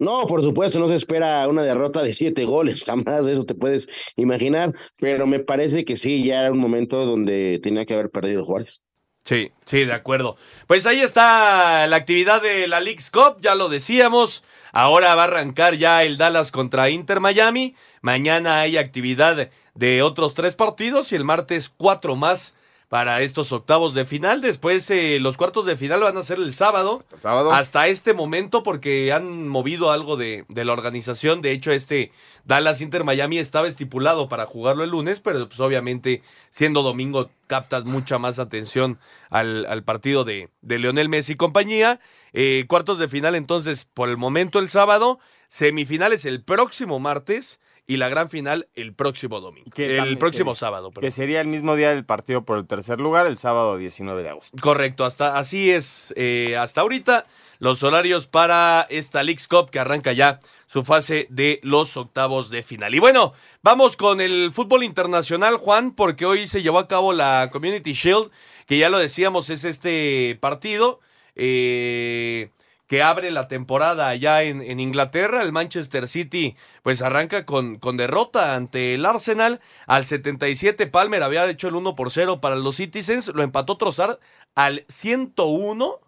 No, por supuesto, no se espera una derrota de siete goles, jamás eso te puedes imaginar, pero me parece que sí, ya era un momento donde tenía que haber perdido Juárez. Sí, sí, de acuerdo. Pues ahí está la actividad de la League's Cup, ya lo decíamos. Ahora va a arrancar ya el Dallas contra Inter Miami. Mañana hay actividad de otros tres partidos y el martes cuatro más para estos octavos de final. Después eh, los cuartos de final van a ser el sábado. sábado. Hasta este momento porque han movido algo de, de la organización. De hecho, este Dallas Inter Miami estaba estipulado para jugarlo el lunes, pero pues obviamente siendo domingo captas mucha más atención al, al partido de, de Leonel Messi y compañía. Eh, cuartos de final entonces por el momento el sábado, semifinales el próximo martes y la gran final el próximo domingo. Que El próximo sería- sábado, perdón. Que sería el mismo día del partido por el tercer lugar, el sábado 19 de agosto. Correcto, hasta así es eh, hasta ahorita los horarios para esta League's Cup que arranca ya su fase de los octavos de final. Y bueno, vamos con el fútbol internacional, Juan, porque hoy se llevó a cabo la Community Shield, que ya lo decíamos, es este partido eh, que abre la temporada allá en, en Inglaterra. El Manchester City pues arranca con, con derrota ante el Arsenal. Al 77 Palmer había hecho el 1 por 0 para los Citizens, lo empató Trozar al 101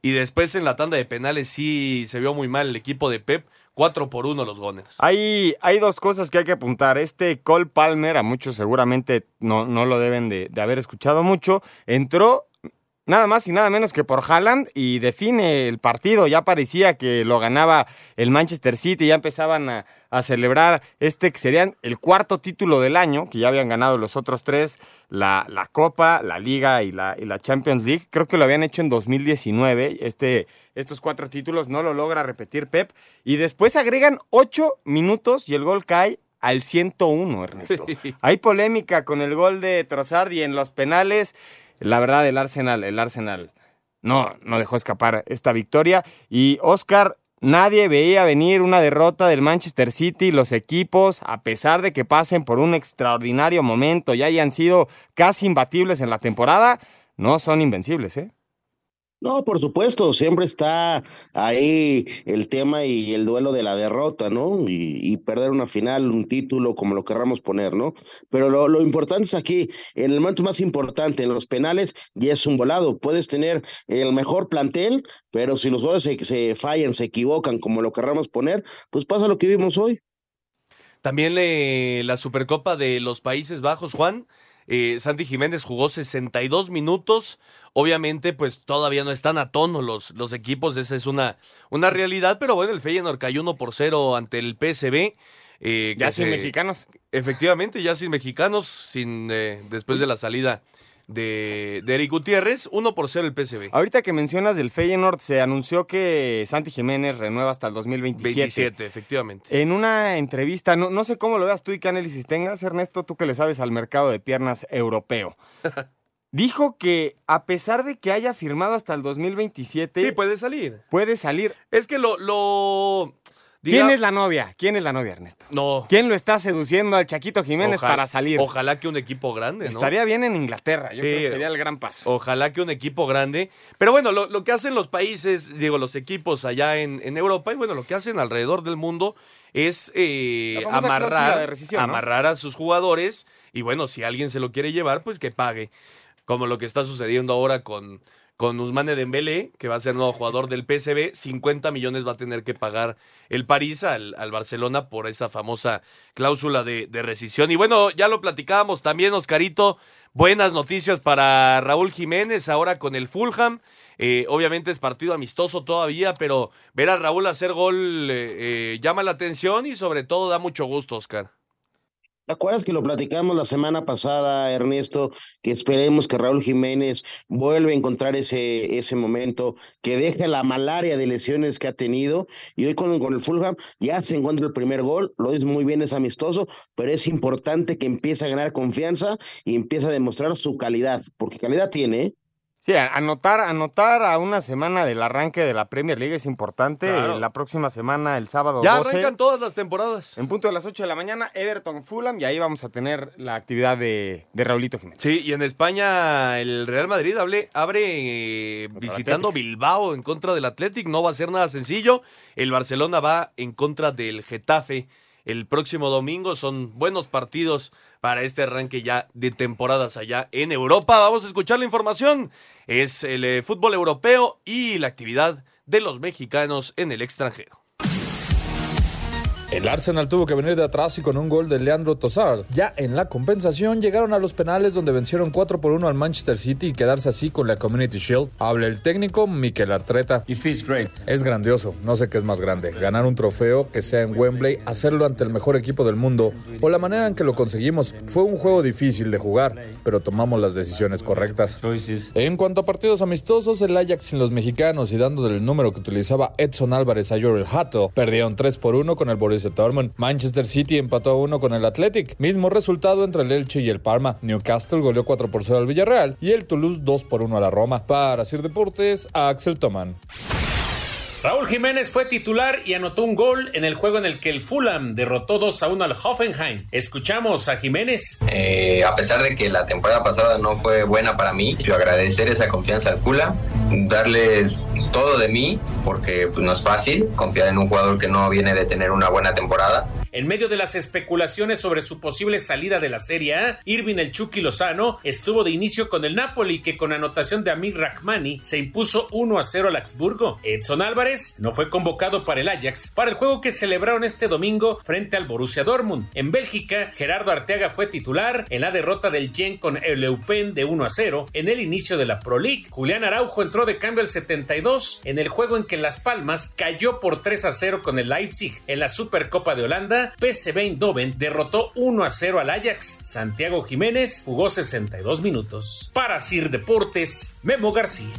y después en la tanda de penales sí se vio muy mal el equipo de Pep. 4 por 1 los Gunners. Hay, hay dos cosas que hay que apuntar. Este Cole Palmer, a muchos seguramente no, no lo deben de, de haber escuchado mucho, entró nada más y nada menos que por Haaland y define el partido. Ya parecía que lo ganaba el Manchester City, ya empezaban a, a celebrar este que serían el cuarto título del año, que ya habían ganado los otros tres, la, la Copa, la Liga y la, y la Champions League. Creo que lo habían hecho en 2019. Este, estos cuatro títulos no lo logra repetir Pep. Y después agregan ocho minutos y el gol cae al 101, Ernesto. Hay polémica con el gol de Trossard y en los penales. La verdad, el Arsenal, el Arsenal no, no dejó escapar esta victoria. Y Oscar, nadie veía venir una derrota del Manchester City. Los equipos, a pesar de que pasen por un extraordinario momento y hayan sido casi imbatibles en la temporada, no son invencibles, ¿eh? No, por supuesto, siempre está ahí el tema y el duelo de la derrota, ¿no? Y, y perder una final, un título, como lo querramos poner, ¿no? Pero lo, importante es aquí, en el momento más importante, en los penales, ya es un volado. Puedes tener el mejor plantel, pero si los goles se, se fallan, se equivocan, como lo querramos poner, pues pasa lo que vimos hoy. También eh, la Supercopa de los Países Bajos, Juan. Eh, Santi Jiménez jugó 62 minutos. Obviamente, pues todavía no están a tono los, los equipos, esa es una, una realidad, pero bueno, el Feyenoord cayó 1 por 0 ante el PSV. eh, Ya sin se- mexicanos. Efectivamente, ya sin mexicanos, sin eh, después de la salida de, de Eric Gutiérrez, 1 por 0 el PSV. Ahorita que mencionas del Feyenoord, se anunció que Santi Jiménez renueva hasta el 2027. 27, efectivamente. En una entrevista, no, no sé cómo lo veas tú y qué análisis tengas, Ernesto, tú que le sabes al mercado de piernas europeo. Dijo que a pesar de que haya firmado hasta el 2027, Sí, puede salir. puede salir. Es que lo, lo, ¿Quién es la novia? ¿Quién es la novia, Ernesto? No. ¿Quién lo está seduciendo al Chaquito Jiménez Ojalá- para salir? Ojalá que un equipo grande, ¿no? Estaría bien en Inglaterra, yo Sí. creo que sería el gran paso. Ojalá que un equipo grande. Pero bueno, lo, lo que hacen los países, digo, los equipos allá en, en Europa, y bueno, lo que hacen alrededor del mundo es eh, amarrar a sus jugadores. Y bueno, si alguien se lo quiere llevar, pues que pague. Como lo que está sucediendo ahora con, con Usmane Dembélé, que va a ser nuevo jugador del PSV. 50 millones va a tener que pagar el París al, Barcelona por esa famosa cláusula de, de rescisión. Y bueno, ya lo platicábamos también, Oscarito. Buenas noticias para Raúl Jiménez ahora con el Fulham. Eh, obviamente es partido amistoso todavía, pero ver a Raúl hacer gol eh, eh, llama la atención y sobre todo da mucho gusto, Oscar. ¿Te acuerdas que lo platicamos la semana pasada, Ernesto? Que esperemos que Raúl Jiménez vuelva a encontrar ese, ese momento, que deje la malaria de lesiones que ha tenido. Y hoy con, con el Fulham ya se encuentra el primer gol, lo es muy bien, es amistoso, pero es importante que empiece a ganar confianza y empiece a demostrar su calidad, porque calidad tiene, ¿eh? Sí, anotar, anotar a una semana del arranque de la Premier League es importante. Claro. La próxima semana, el sábado Ya 12, arrancan todas las temporadas. en punto de las 8 de la mañana, Everton Fulham, y ahí vamos a tener la actividad de, de Raulito Jiménez. Sí, y en España el Real Madrid abre eh, visitando Bilbao en contra del Athletic. No va a ser nada sencillo. El Barcelona va en contra del Getafe el próximo domingo. Son buenos partidos para este arranque ya de temporadas allá en Europa. Vamos a escuchar la información. Es el eh, fútbol europeo y la actividad de los mexicanos en el extranjero. El Arsenal tuvo que venir de atrás y con un gol de Leandro Tosar. Ya en la compensación llegaron a los penales donde vencieron 4 por 1 al Manchester City y quedarse así con la Community Shield. Habla el técnico Mikel Arteta. Es grandioso, no sé qué es más grande, ganar un trofeo que sea en Wembley, hacerlo ante el mejor equipo del mundo o la manera en que lo conseguimos. Fue un juego difícil de jugar, pero tomamos las decisiones correctas. En cuanto a partidos amistosos, el Ajax sin los mexicanos y dando el número que utilizaba Edson Álvarez a Jorel Hato, perdieron 3 por 1 con el Borussia Manchester City empató a 1 con el Athletic, mismo resultado entre el Elche y el Parma. Newcastle goleó 4 por 0 al Villarreal y el Toulouse 2 por 1 a la Roma. Para Sir Deportes, Axel Toman. Raúl Jiménez fue titular y anotó un gol en el juego en el que el Fulham derrotó 2 a 1 al Hoffenheim. Escuchamos a Jiménez. Eh, a pesar de que la temporada pasada no fue buena para mí, yo agradecer esa confianza al Fulham, darles todo de mí, porque pues, no es fácil confiar en un jugador que no viene de tener una buena temporada. En medio de las especulaciones sobre su posible salida de la Serie A, Irving el Chucky Lozano estuvo de inicio con el Napoli, que con anotación de Amir Rahmani se impuso 1 a 0 al Augsburgo. Edson Álvarez no fue convocado para el Ajax para el juego que celebraron este domingo frente al Borussia Dortmund. En Bélgica, Gerardo Arteaga fue titular en la derrota del Gen con el Eupen de 1 a 0 en el inicio de la Pro League. Julián Araujo entró de cambio al 72 en el juego en que Las Palmas cayó por 3 a 0 con el Leipzig. En la Supercopa de Holanda, PSV Eindhoven derrotó 1 a 0 al Ajax. Santiago Jiménez jugó 62 minutos. Para Sir Deportes, Memo García.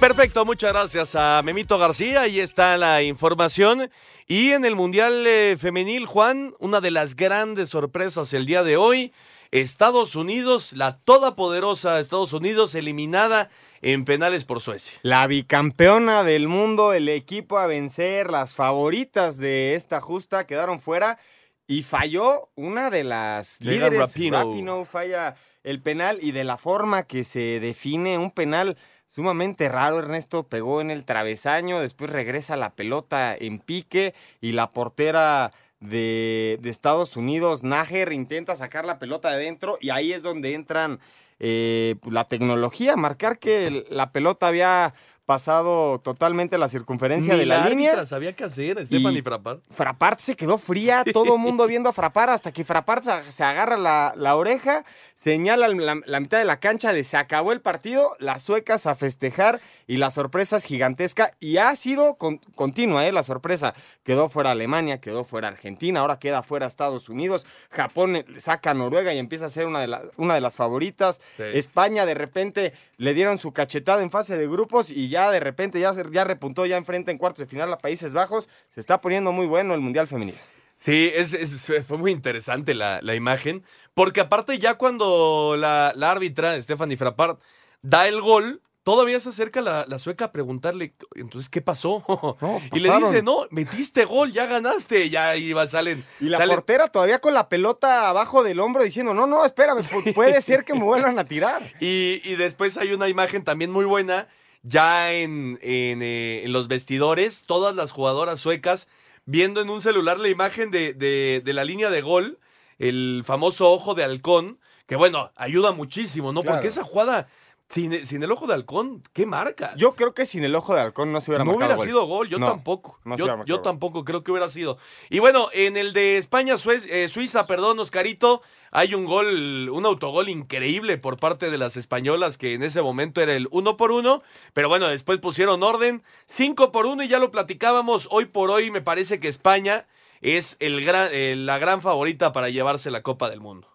Perfecto, muchas gracias a Memito García. Ahí está la información. Y en el Mundial eh, Femenil, Juan, una de las grandes sorpresas el día de hoy. Estados Unidos, la todopoderosa Estados Unidos, eliminada en penales por Suecia. La bicampeona del mundo, el equipo a vencer, las favoritas de esta justa quedaron fuera y falló una de las Megan líderes. Rapinoe. Rapinoe falla el penal y de la forma que se define un penal sumamente raro. Ernesto pegó en el travesaño, después regresa la pelota en pique y la portera de, de Estados Unidos, Nager, intenta sacar la pelota de dentro y ahí es donde entran eh, la tecnología, marcar que la pelota había pasado totalmente la circunferencia Ni de la, línea. árbitra sabía qué hacer, Stephanie Y Frappart. Frappart se quedó fría, todo el mundo viendo a Frappart hasta que Frappart se, agarra la, la oreja, señala la, la mitad de la cancha de se acabó el partido, las suecas a festejar y la sorpresa es gigantesca y ha sido con- continua, ¿eh? la sorpresa. Quedó fuera Alemania, quedó fuera Argentina, ahora queda fuera Estados Unidos, Japón eh, saca a Noruega y empieza a ser una de, la- una de las favoritas. Sí. España de repente le dieron su cachetada en fase de grupos y ya de repente ya, ya repuntó ya enfrente en cuartos de final a Países Bajos. Se está poniendo muy bueno el Mundial Femenil. Sí, es, es- fue muy interesante la, la imagen, porque aparte ya cuando la, la árbitra, Stephanie Frappart, da el gol, todavía se acerca la, la sueca a preguntarle, entonces, ¿qué pasó? y le dice, no, metiste gol, ya ganaste, ya iba, salen. Y la salen- portera todavía con la pelota abajo del hombro diciendo, no, no, espérame, pu- puede ser que me vuelvan a tirar. Y, y después hay una imagen también muy buena, ya en, en, eh, en los vestidores, todas las jugadoras suecas viendo en un celular la imagen de, de- de la línea de gol, el famoso ojo de halcón, que bueno, ayuda muchísimo, ¿no? Claro. Porque esa jugada, sin, sin el ojo de halcón, ¿qué marca? Yo creo que sin el ojo de halcón no se hubiera no marcado hubiera sido gol, yo No, tampoco. no yo yo tampoco creo que hubiera sido. Y bueno, en el de España, Suez- eh, Suiza, perdón, Oscarito, hay un gol, un autogol increíble por parte de las españolas, que en ese momento era el uno por uno, pero bueno, después pusieron orden, cinco por uno y ya lo platicábamos, hoy por hoy me parece que España es el gran, eh, la gran favorita para llevarse la Copa del Mundo.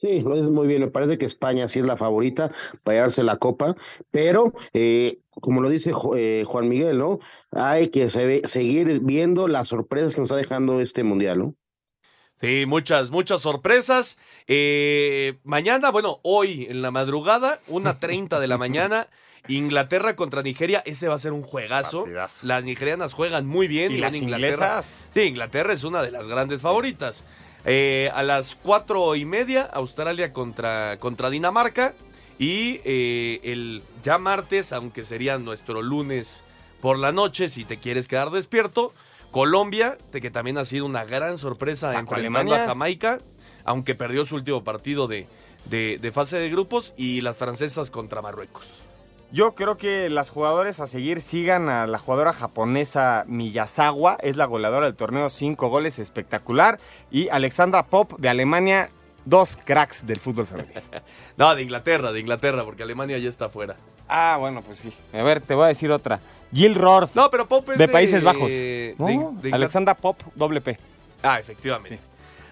Sí, lo dices muy bien. Me parece que España sí es la favorita para llevarse la copa, pero eh, como lo dice eh, Juan Miguel, ¿no? Hay que seguir viendo las sorpresas que nos está dejando este mundial, ¿no? Sí, muchas, muchas sorpresas. Eh, mañana, bueno, hoy en la madrugada, una 30 de la mañana, Inglaterra contra Nigeria. Ese va a ser un juegazo. Las nigerianas juegan muy bien. ¿Y las Inglaterra. inglesas? Sí, Inglaterra es una de las grandes favoritas. Eh, a las cuatro y media, Australia contra, contra Dinamarca. Y eh, el ya martes, aunque sería nuestro lunes por la noche, si te quieres quedar despierto, Colombia, que también ha sido una gran sorpresa Sacó enfrentando Alemania. a Jamaica, aunque perdió su último partido de, de, de fase de grupos, y las francesas contra Marruecos. Yo creo que las jugadoras a seguir sigan a la jugadora japonesa Miyazawa, es la goleadora del torneo, cinco goles, espectacular. Y Alexandra Pop de Alemania, dos cracks del fútbol femenino. No, de Inglaterra, de Inglaterra, porque Alemania ya está fuera. Ah, bueno, pues sí. A ver, te voy a decir otra. Jill Roth. No, pero Pop es de, de- Países Bajos. de- No, de. Alexandra Pop, doble P. Ah, efectivamente.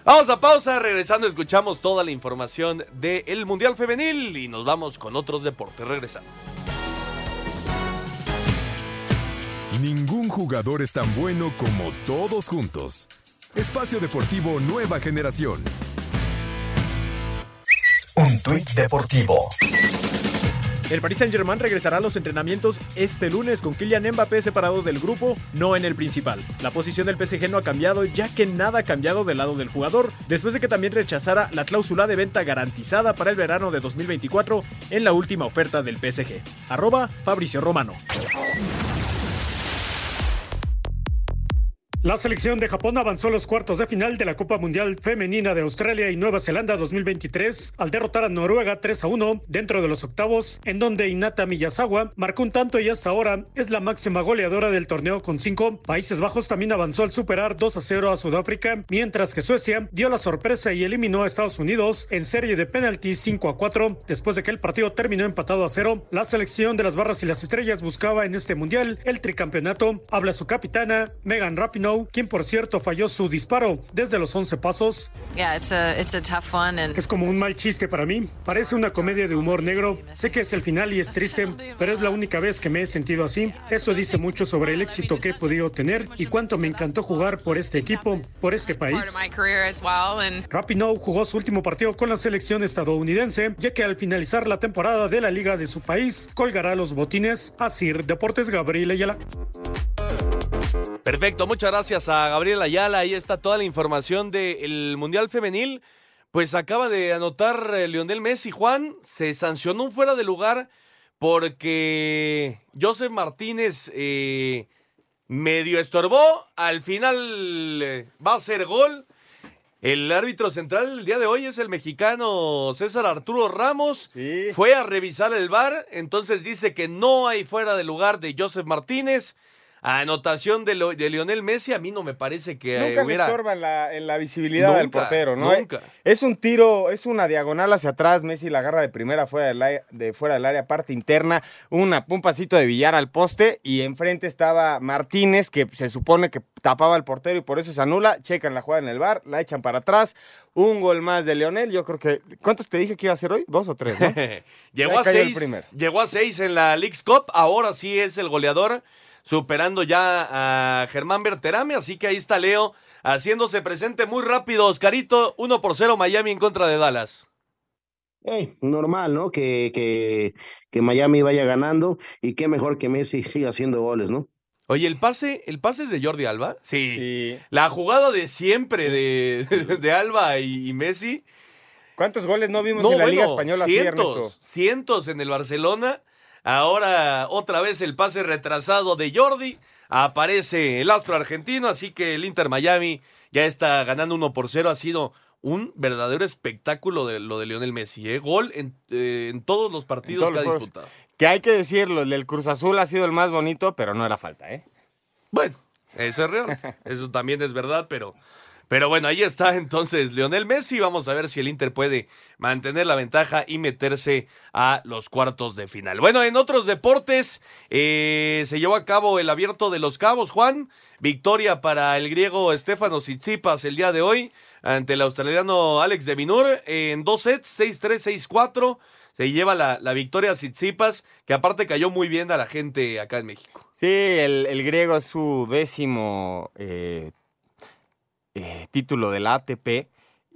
Vamos a pausa, regresando escuchamos toda la información del Mundial Femenil y nos vamos con otros deportes. Regresamos. Ningún jugador es tan bueno como todos juntos. Espacio Deportivo Nueva Generación. Un tuit deportivo. El Paris Saint-Germain regresará a los entrenamientos este lunes con Kylian Mbappé separado del grupo, no en el principal. La posición del PSG no ha cambiado ya que nada ha cambiado del lado del jugador, después de que también rechazara la cláusula de venta garantizada para el verano de 2024 en la última oferta del PSG. Arroba Fabricio Romano. La selección de Japón avanzó a los cuartos de final de la Copa Mundial Femenina de Australia y Nueva Zelanda 2023 al derrotar a Noruega 3 a 1 dentro de los octavos, en donde Inata Miyazawa marcó un tanto y hasta ahora es la máxima goleadora del torneo con 5. Países Bajos también avanzó al superar 2 a 0 a Sudáfrica, mientras que Suecia dio la sorpresa y eliminó a Estados Unidos en serie de penaltis 5 a 4 después de que el partido terminó empatado a 0. La selección de las barras y las estrellas buscaba en este mundial el tricampeonato. Habla su capitana, Megan Rapinoe, quien por cierto falló su disparo desde los 11 pasos. Yeah, it's a it's a tough one and Es como un mal chiste para mí. Parece una comedia de humor negro. Sé que es el final y es triste, pero es la única vez que me he sentido así. Eso dice mucho sobre el éxito que he podido tener y cuánto me encantó jugar por este equipo, por este país. Rapinoe jugó su último partido con la selección estadounidense, ya que al finalizar la temporada de la liga de su país, colgará los botines a Sir Deportes Gabriel Ayala. Perfecto, muchas gracias a Gabriel Ayala. Ahí está toda la información del Mundial Femenil. Pues acaba de anotar eh, Lionel Messi. Juan se sancionó un fuera de lugar porque Joseph Martínez eh, medio estorbó. Al final eh, va a ser gol. El árbitro central el día de hoy es el mexicano César Arturo Ramos. Fue a revisar el bar, entonces dice que no hay fuera de lugar de Joseph Martínez. Anotación de, lo- de Lionel Messi, a mí no me parece que eh, Nunca le hubiera... estorba en la, en la visibilidad del portero, ¿no? nunca. Es un tiro, es una diagonal hacia atrás. Messi la agarra de primera fuera del, área- de fuera del área, parte interna. Una, un pasito de billar al poste. Y enfrente estaba Martínez, que se supone que tapaba al portero y por eso se anula. Checan la jugada en el bar, la echan para atrás. Un gol más de Lionel. Yo creo que. ¿Cuántos te dije que iba a ser hoy? ¿Dos o tres? ¿no? llegó, a seis, llegó a seis en la League's Cup, ahora sí es el goleador, superando ya a Germán Berterame, así que ahí está Leo haciéndose presente muy rápido. Oscarito, 1 por 0 Miami en contra de Dallas. Eh, normal, ¿no? Que, que, que Miami vaya ganando y qué mejor que Messi siga haciendo goles, ¿no? Oye, ¿el pase, ¿el pase es de Jordi Alba? Sí. La jugada de siempre de, de Alba y, y Messi. ¿Cuántos goles no vimos en la Liga Española cientos, cientos en el Barcelona. Ahora otra vez el pase retrasado de Jordi. Aparece el astro argentino, así que el Inter Miami ya está ganando 1 por 0. Ha sido un verdadero espectáculo de lo de Lionel Messi. ¿eh? Gol en, eh, en todos los partidos todos que ha los disputado. Que hay que decirlo, el del Cruz Azul ha sido el más bonito, pero no era falta, ¿eh? Bueno, eso es real. Eso también es verdad, pero, pero bueno, ahí está entonces Lionel Messi. Vamos a ver si el Inter puede mantener la ventaja y meterse a los cuartos de final. Bueno, en otros deportes eh, se llevó a cabo el abierto de los cabos, Juan. Victoria para el griego Stefano Tsitsipas el día de hoy ante el australiano Alex de Minur en dos sets, 6-3, 6-4. Se lleva la, la victoria a Tsitsipas, que aparte cayó muy bien a la gente acá en México. Sí, el, el griego es su décimo eh, eh, título de la ATP.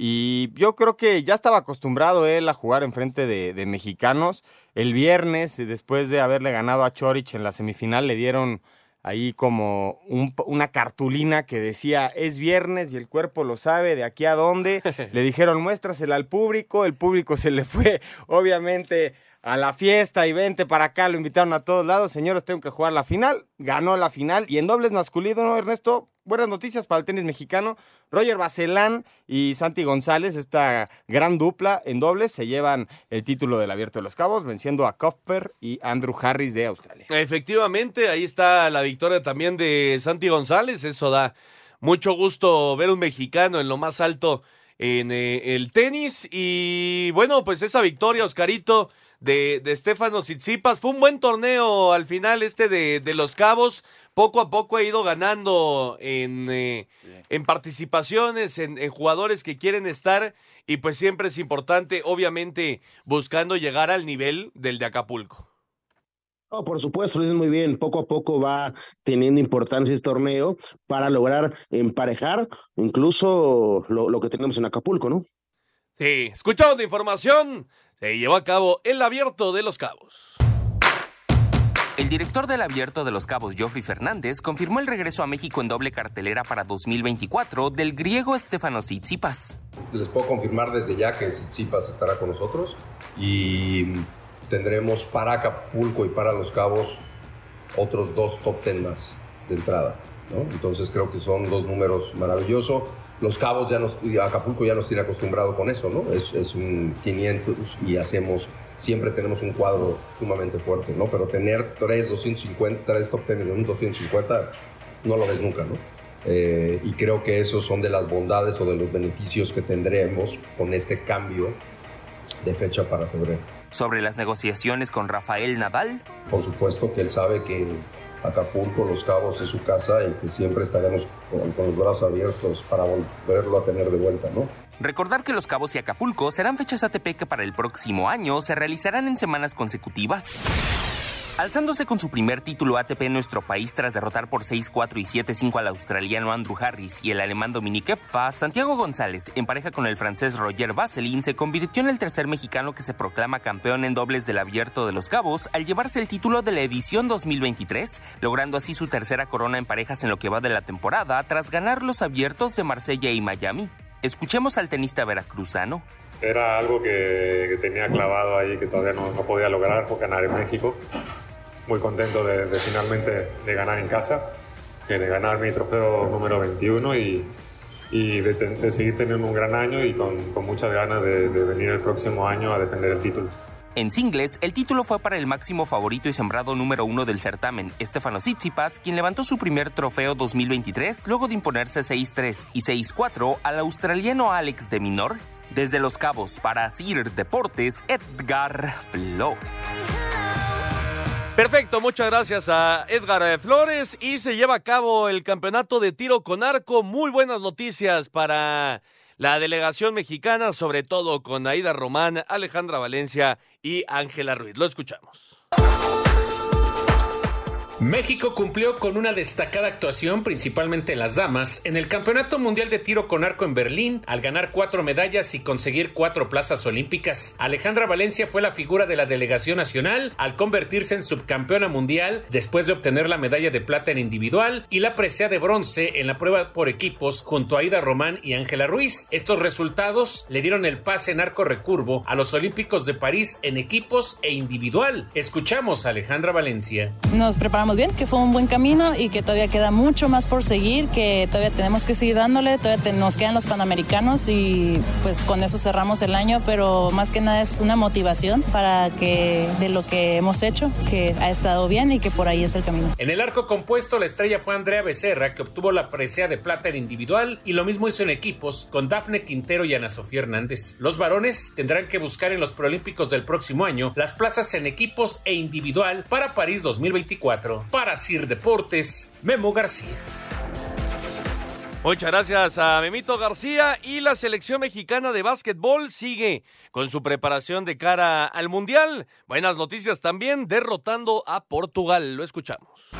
Y yo creo que ya estaba acostumbrado él a jugar enfrente de, de mexicanos. El viernes, después de haberle ganado a Chorich en la semifinal, le dieron ahí como un- una cartulina que decía es viernes y el cuerpo lo sabe de aquí a dónde. Le dijeron muéstrasela al público, el público se le fue obviamente a la fiesta y vente para acá, lo invitaron a todos lados, señores, tengo que jugar la final, ganó la final y en dobles masculino, ¿no, Ernesto? Buenas noticias para el tenis mexicano. Roger Bacelán y Santi González, esta gran dupla en dobles, se llevan el título del Abierto de los Cabos, venciendo a Kopper y Andrew Harris de Australia. Efectivamente, ahí está la victoria también de Santi González. Eso da mucho gusto ver un mexicano en lo más alto en eh, el tenis. Y bueno, pues esa victoria, Oscarito, de, de Stefano Tsitsipas. Fue un buen torneo al final este de, de Los Cabos. Poco a poco ha ido ganando en, eh, en participaciones, en, en jugadores que quieren estar. Y pues siempre es importante, obviamente, buscando llegar al nivel del de Acapulco. No, por supuesto, lo dices muy bien. Poco a poco va teniendo importancia este torneo para lograr emparejar incluso lo, lo que tenemos en Acapulco, ¿no? Sí, escuchamos la información. Se llevó a cabo el abierto de los cabos. El director del Abierto de los Cabos, Geoffrey Fernández, confirmó el regreso a México en doble cartelera para 2024 del griego Stefanos Tsitsipas. Les puedo confirmar desde ya que Tsitsipas estará con nosotros y tendremos para Acapulco y para Los Cabos otros dos top ten más de entrada. ¿no? Entonces creo que son dos números maravillosos. Los Cabos ya nos, Acapulco ya nos tiene acostumbrado con eso, ¿no? Es, es un 500 y hacemos, siempre tenemos un cuadro sumamente fuerte, ¿no? Pero tener tres 250, tres top 10 en un 250, no lo ves nunca, ¿no? Eh, y creo que esos son de las bondades o de los beneficios que tendremos con este cambio de fecha para febrero. Sobre las negociaciones con Rafael Nadal, Por supuesto que él sabe que Acapulco, Los Cabos es su casa y que siempre estaremos con, los brazos abiertos para volverlo a tener de vuelta, ¿no? recordar que Los Cabos y Acapulco serán fechas ATP que para el próximo año se realizarán en semanas consecutivas. Alzándose con su primer título ATP en nuestro país tras derrotar por 6-4 y 7-5 al australiano Andrew Harris y el alemán Dominique Epfa, Santiago González, en pareja con el francés Roger Vasselin, se convirtió en el tercer mexicano que se proclama campeón en dobles del Abierto de los Cabos al llevarse el título de la edición 2023, logrando así su tercera corona en parejas en lo que va de la temporada tras ganar los abiertos de Marsella y Miami. Escuchemos al tenista veracruzano. Era algo que, que tenía clavado ahí, que todavía no, no podía lograr ganar en México. Muy contento de, de finalmente de ganar en casa, de ganar mi trofeo número 21 y, y de, ten- de seguir teniendo un gran año y con, con muchas ganas de, de venir el próximo año a defender el título. En singles, el título fue para el máximo favorito y sembrado número uno del certamen, Stefano Tsitsipas, quien levantó su primer trofeo 2023 luego de imponerse 6-3 y 6-4 al australiano Alex de Minor. Desde Los Cabos para CIR Deportes, Edgar Flores. Perfecto, muchas gracias a Edgar eh, Flores y se lleva a cabo el campeonato de tiro con arco. Muy buenas noticias para la delegación mexicana, sobre todo con Aida Román, Alejandra Valencia y Ángela Ruiz. Lo escuchamos. México cumplió con una destacada actuación, principalmente en las damas, en el Campeonato Mundial de Tiro con Arco en Berlín, al ganar cuatro medallas y conseguir cuatro plazas olímpicas. Alejandra Valencia fue la figura de la delegación nacional al convertirse en subcampeona mundial después de obtener la medalla de plata en individual y la presea de bronce en la prueba por equipos junto a Aida Román y Ángela Ruiz. Estos resultados le dieron el pase en arco recurvo a los Olímpicos de París en equipos e individual. Escuchamos a Alejandra Valencia. Nos preparamos bien, que fue un buen camino y que todavía queda mucho más por seguir, que todavía tenemos que seguir dándole, todavía nos quedan los panamericanos y pues con eso cerramos el año, pero más que nada es una motivación para que de lo que hemos hecho, que ha estado bien y que por ahí es el camino. En el arco compuesto la estrella fue Andrea Becerra, que obtuvo la presea de plata en individual y lo mismo hizo en equipos con Dafne Quintero y Ana Sofía Hernández. Los varones tendrán que buscar en los Proolímpicos del próximo año las plazas en equipos e individual para París 2024. Para Sir Deportes, Memo García. Muchas gracias a Memito García y la selección mexicana de básquetbol sigue con su preparación de cara al Mundial. Buenas noticias también, derrotando a Portugal. Lo escuchamos.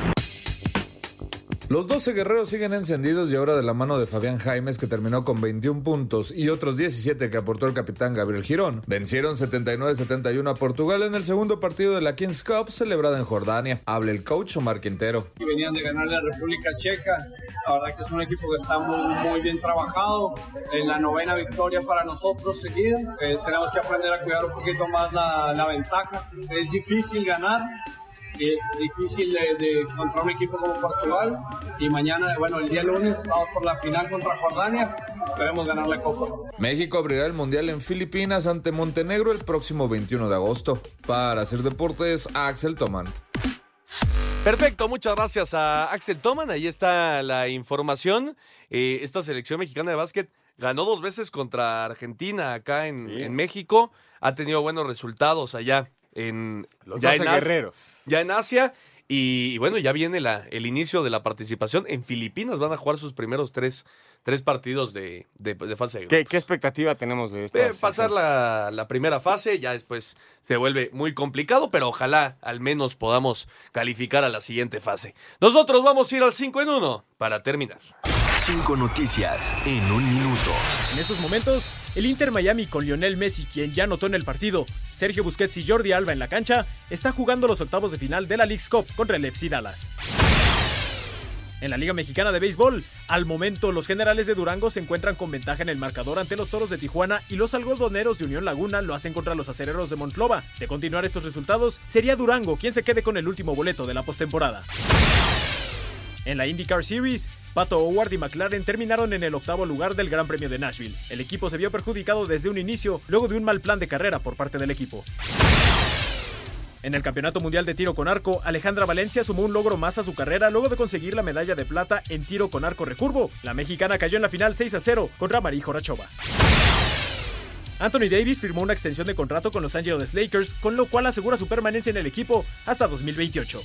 Los 12 guerreros siguen encendidos y ahora de la mano de Fabián Jaimes que terminó con 21 puntos y otros 17 que aportó el capitán Gabriel Girón. Vencieron 79-71 a Portugal en el segundo partido de la Kings Cup celebrada en Jordania. Habla el coach Omar Quintero. Venían de ganarle a República Checa. La verdad que es un equipo que está muy, bien trabajado. En la novena victoria para nosotros seguida. Eh, tenemos que aprender a cuidar un poquito más la, la ventaja. Es difícil ganar es difícil de, de, contra un equipo como Portugal y mañana, bueno, el día lunes vamos por la final contra Jordania, esperemos ganar la Copa. México abrirá el Mundial en Filipinas ante Montenegro el próximo 21 de agosto. Para hacer deportes, Axel Toman. Perfecto, muchas gracias a Axel Toman. Ahí está la información. Eh, esta selección mexicana de básquet ganó dos veces contra Argentina acá en, sí. en México. Ha tenido buenos resultados allá en los ya en guerreros. Ya en Asia. Y, y, bueno, ya viene la, el inicio de la participación. En Filipinas van a jugar sus primeros tres, tres partidos de, de, de fase de ¿Qué, ¿Qué, expectativa tenemos de esto? De pasar la, la, primera fase, ya después se vuelve muy complicado, pero ojalá al menos podamos calificar a la siguiente fase. Nosotros vamos a ir al 5 en 1 para terminar. Cinco noticias en un minuto. En esos momentos, el Inter Miami con Lionel Messi, quien ya anotó en el partido, Sergio Busquets y Jordi Alba en la cancha, está jugando los octavos de final de la League's Cup contra el FC Dallas. En la Liga Mexicana de Béisbol, al momento los generales de Durango se encuentran con ventaja en el marcador ante los toros de Tijuana y los algodoneros de Unión Laguna lo hacen contra los acereros de Monclova. De continuar estos resultados, sería Durango quien se quede con el último boleto de la postemporada. En la IndyCar Series, Pato Howard y McLaren terminaron en el octavo lugar del Gran Premio de Nashville. El equipo se vio perjudicado desde un inicio, luego de un mal plan de carrera por parte del equipo. En el Campeonato Mundial de Tiro con Arco, Alejandra Valencia sumó un logro más a su carrera luego de conseguir la medalla de plata en tiro con arco recurvo. La mexicana cayó en la final 6 a 0 contra Marí Jorachova. Anthony Davis firmó una extensión de contrato con los Angeles Lakers, con lo cual asegura su permanencia en el equipo hasta 2028.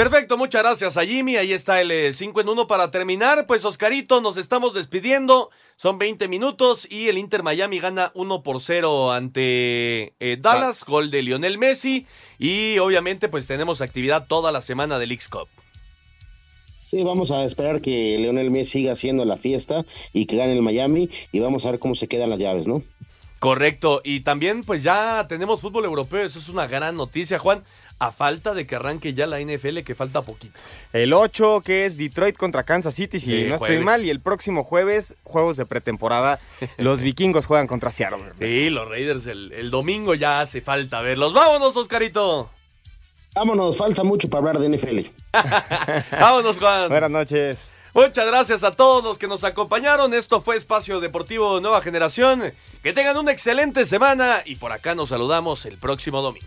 Perfecto, muchas gracias a Jimmy. Ahí está el 5 en 1 para terminar. Pues Oscarito, nos estamos despidiendo. Son 20 minutos y el Inter Miami gana 1 por 0 ante eh, Dallas, gol de Lionel Messi. Y obviamente pues tenemos actividad toda la semana del X Cup. Sí, vamos a esperar que Lionel Messi siga haciendo la fiesta y que gane el Miami y vamos a ver cómo se quedan las llaves, ¿no? Correcto, y también pues ya tenemos fútbol europeo, eso es una gran noticia, Juan a falta de que arranque ya la NFL, que falta poquito. El 8, que es Detroit contra Kansas City, si sí, no estoy jueves. mal, y el próximo jueves, juegos de pretemporada, los vikingos juegan contra Seattle. Sí, los Raiders el, el, domingo ya hace falta verlos. ¡Vámonos, Oscarito! Vámonos, falta mucho para hablar de NFL. Vámonos, Juan. Buenas noches. Muchas gracias a todos los que nos acompañaron. Esto fue Espacio Deportivo Nueva Generación. Que tengan una excelente semana y por acá nos saludamos el próximo domingo.